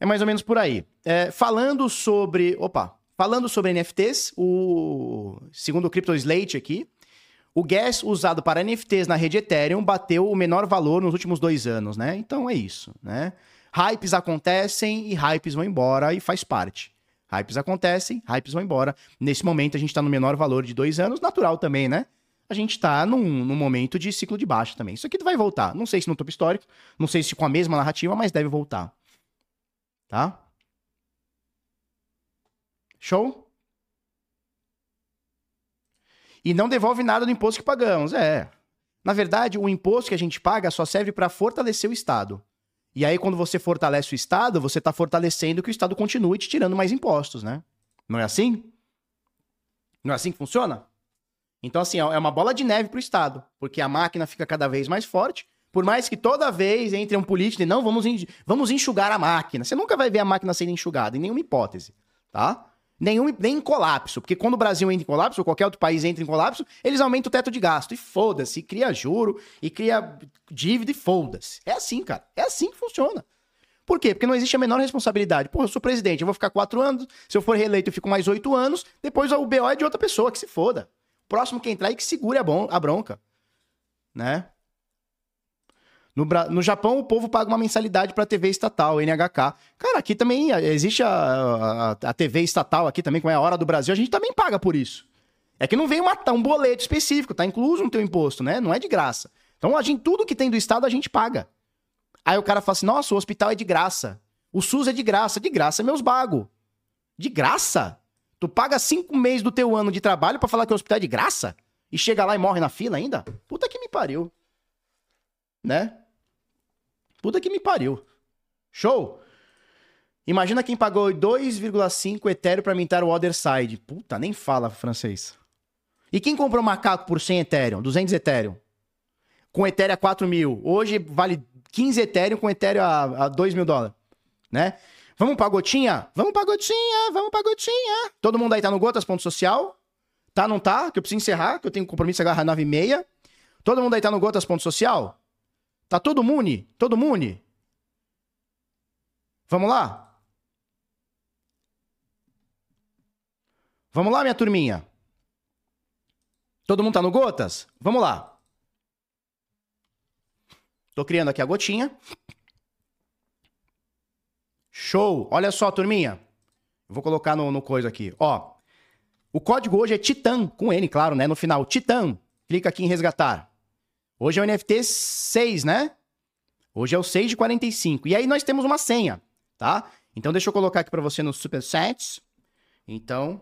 É mais ou menos por aí. É, falando sobre. Opa! Falando sobre NFTs, o segundo o Crypto Slate aqui, o gas usado para NFTs na rede Ethereum bateu o menor valor nos últimos dois anos, né? Então é isso, né? Hypes acontecem e hypes vão embora e faz parte. Hypes acontecem, hypes vão embora. Nesse momento a gente está no menor valor de dois anos, natural também, né? A gente está num, num, momento de ciclo de baixa também. Isso aqui vai voltar. Não sei se no topo histórico, não sei se com a mesma narrativa, mas deve voltar. Tá? Show? e não devolve nada do imposto que pagamos. É. Na verdade, o imposto que a gente paga só serve para fortalecer o Estado. E aí, quando você fortalece o Estado, você está fortalecendo que o Estado continue te tirando mais impostos, né? Não é assim? Não é assim que funciona? Então, assim, é uma bola de neve para o Estado, porque a máquina fica cada vez mais forte. Por mais que toda vez entre um político e não, vamos, vamos enxugar a máquina. Você nunca vai ver a máquina sendo enxugada, em nenhuma hipótese, tá? Nenhum, nem em colapso, porque quando o Brasil entra em colapso, ou qualquer outro país entra em colapso, eles aumentam o teto de gasto. E foda-se, cria juro, e cria dívida e foda-se. É assim, cara. É assim que funciona. Por quê? Porque não existe a menor responsabilidade. Pô, eu sou presidente, eu vou ficar quatro anos, se eu for reeleito eu fico mais oito anos, depois o BO é de outra pessoa, que se foda. O próximo que entrar e que segure a, a bronca. Né? No, no Japão, o povo paga uma mensalidade para TV estatal, NHK. Cara, aqui também existe a, a, a, TV estatal, aqui também, como é a Hora do Brasil, a gente também paga por isso. É que não vem uma, um boleto específico, tá incluso no teu imposto, né? Não é de graça. Então, a gente, tudo que tem do Estado, a gente paga. Aí o cara fala assim, nossa, o hospital é de graça. O SUS é de graça. De graça meus bagos. De graça? Tu paga cinco meses do teu ano de trabalho para falar que o hospital é de graça? E chega lá e morre na fila ainda? Puta que me pariu. Né? Puta que me pariu. Show? Imagina quem pagou 2,5 Ethereum pra mintar o Other Side. Puta, nem fala francês. E quem comprou macaco por 100 Ethereum? 200 Ethereum? Com Ethereum a 4 mil. Hoje vale 15 Ethereum com Ethereum a, a 2 mil dólares. Né? Vamos pra gotinha? Vamos pra gotinha, vamos pra gotinha. Todo mundo aí tá no Gotas Ponto Social? Tá, não tá? Que eu preciso encerrar, que eu tenho compromisso agora às 9h30. Todo mundo aí tá no Gotas Ponto Social? Tá todo mune? Todo mune? Vamos lá? Vamos lá, minha turminha? Todo mundo tá no Gotas? Vamos lá. Tô criando aqui a gotinha. Show! Olha só, turminha. Vou colocar no, no coisa aqui. Ó, o código hoje é Titan, com N, claro, né? No final, Titan. Clica aqui em resgatar. Hoje é o NFT 6, né? Hoje é o 6 de 45. E aí nós temos uma senha, tá? Então deixa eu colocar aqui para você no Supersets. Então,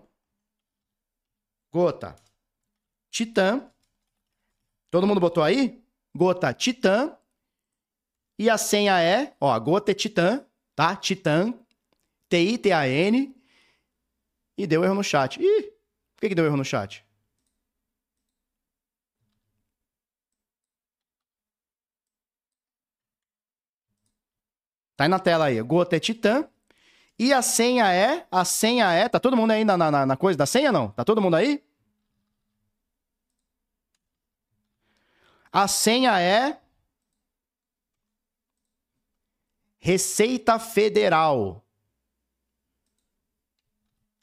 Gota. Titã. Todo mundo botou aí? Gota Titã. E a senha é, ó, gota é Titã, tá? Titã. T-I-T-A-N. E deu erro no chat. Ih, por que, que deu erro no chat? Tá aí na tela aí. Gota é Titã. E a senha é. A senha é. Tá todo mundo aí na, na, na coisa da senha, não? Tá todo mundo aí? A senha é. Receita Federal.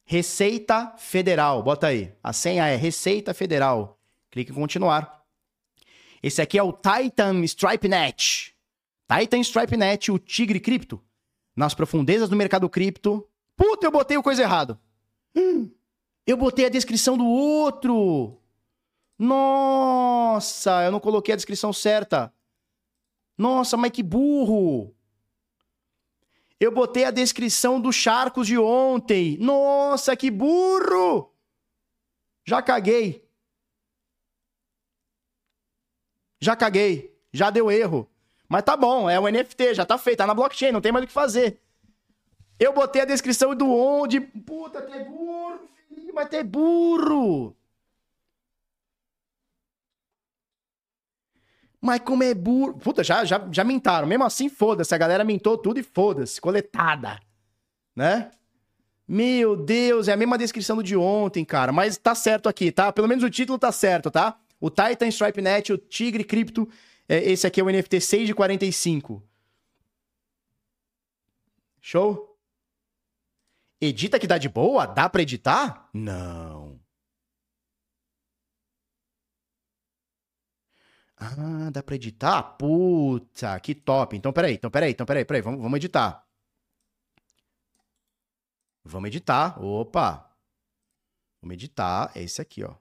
Receita Federal. Bota aí. A senha é Receita Federal. Clique em continuar. Esse aqui é o Titan StripeNet. Titan StripeNet, o Tigre Cripto nas profundezas do mercado cripto. Puta, eu botei o coisa errado. Hum, eu botei a descrição do outro. Nossa, eu não coloquei a descrição certa. Nossa, mas que burro. Eu botei a descrição dos charcos de ontem. Nossa, que burro. Já caguei. Já caguei. Já deu erro. Mas tá bom, é o NFT, já tá feito, tá na blockchain, não tem mais o que fazer. Eu botei a descrição do onde. Puta, tu é burro, filho, mas tu é burro. Mas como é burro. Puta, já, já, já mintaram. Mesmo assim, foda-se. A galera mintou tudo e foda-se. Coletada. Né? Meu Deus, é a mesma descrição do de ontem, cara. Mas tá certo aqui, tá? Pelo menos o título tá certo, tá? O Titan Stripe Net, o Tigre Cripto esse aqui é o NFT 6 de 45. Show? Edita que dá de boa? Dá pra editar? Não. Ah, dá pra editar? Puta, que top. Então, peraí, então, peraí, então, peraí, peraí. Vamos, vamos editar. Vamos editar. Opa. Vamos editar. É esse aqui, ó.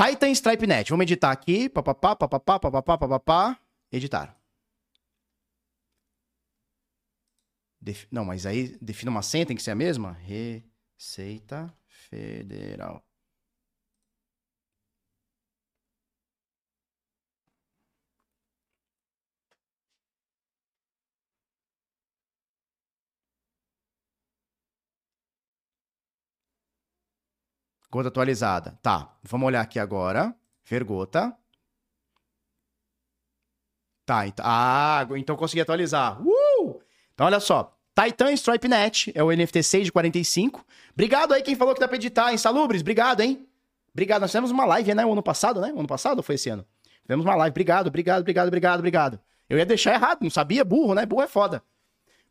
Titan Stripe Net. Vamos editar aqui. Papapá, papapá, papapá, papapá. Editar. Não, mas aí defina uma senha, tem que ser a mesma? Receita Federal. Gota atualizada. Tá, vamos olhar aqui agora. Vergota. Tá, então, ah, então consegui atualizar. Uh! Então olha só. Titan Stripe Net é o NFT 6 de 45. Obrigado aí quem falou que dá pra editar, Insalubres. Obrigado, hein? Obrigado. Nós fizemos uma live, né? O ano passado, né? O ano passado ou foi esse ano? Fizemos uma live. Obrigado, obrigado, obrigado, obrigado, obrigado. Eu ia deixar errado, não sabia? Burro, né? Burro é foda.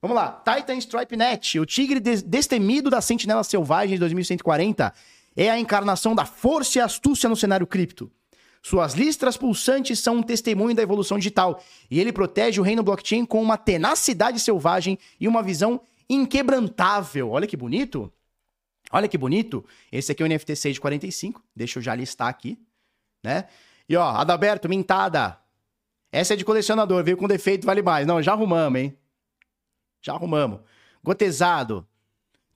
Vamos lá. Titan Stripe Net, o tigre destemido da Sentinela Selvagem de 2140 é a encarnação da força e astúcia no cenário cripto. Suas listras pulsantes são um testemunho da evolução digital, e ele protege o reino blockchain com uma tenacidade selvagem e uma visão inquebrantável. Olha que bonito! Olha que bonito! Esse aqui é o NFT 6 de 45, deixa eu já listar aqui, né? E ó, Adalberto, mintada. Essa é de colecionador, veio com defeito, vale mais. Não, já arrumamos, hein? Já arrumamos. Gotesado,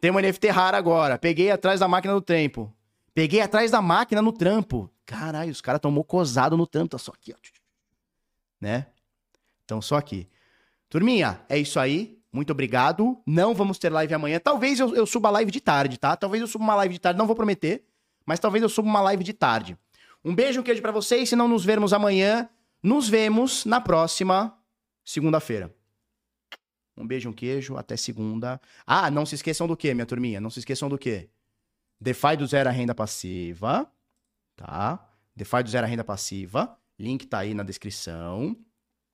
tem um NFT raro agora. Peguei atrás da máquina do tempo. Peguei atrás da máquina no trampo. Caralho, os caras tão mocosado no trampo, tá só aqui, ó. Né? Então, só aqui. Turminha, é isso aí. Muito obrigado. Não vamos ter live amanhã. Talvez eu, eu suba live de tarde, tá? Talvez eu suba uma live de tarde, não vou prometer. Mas talvez eu suba uma live de tarde. Um beijo, um queijo para vocês. Se não nos vermos amanhã, nos vemos na próxima segunda-feira. Um beijo, um queijo. Até segunda. Ah, não se esqueçam do quê, minha turminha? Não se esqueçam do quê? DeFi do zero a renda passiva. Tá? DeFi do zero a renda passiva. Link tá aí na descrição.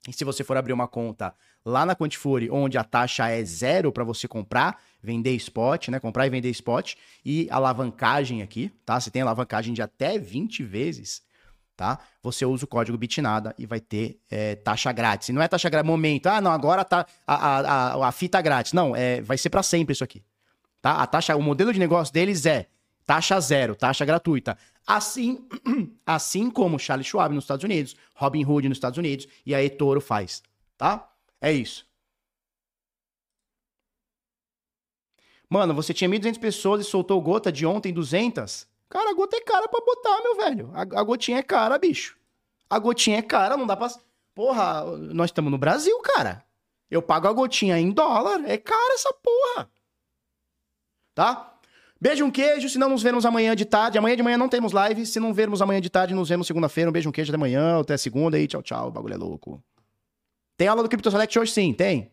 E se você for abrir uma conta lá na Quantifury, onde a taxa é zero para você comprar, vender spot, né? Comprar e vender spot e alavancagem aqui, tá? Você tem alavancagem de até 20 vezes, tá? Você usa o código BITNADA e vai ter é, taxa grátis. E não é taxa grátis, momento, ah, não, agora tá a, a, a, a fita grátis. Não, é, vai ser para sempre isso aqui, tá? A taxa, o modelo de negócio deles é taxa zero, taxa gratuita. Assim, assim como Charles Schwab nos Estados Unidos, Robin Hood nos Estados Unidos e a eToro faz, tá? É isso. Mano, você tinha 1.200 pessoas e soltou gota de ontem 200? Cara, a gota é cara pra botar, meu velho. A, a gotinha é cara, bicho. A gotinha é cara, não dá pra... Porra, nós estamos no Brasil, cara. Eu pago a gotinha em dólar. É cara essa porra. Tá? Beijo, um queijo. Se não nos vermos amanhã de tarde. Amanhã de manhã não temos live. Se não vermos amanhã de tarde, nos vemos segunda-feira. Um beijo, um queijo até amanhã. Até segunda aí. Tchau, tchau. O bagulho é louco. Tem aula do Crypto Select hoje? Sim, tem.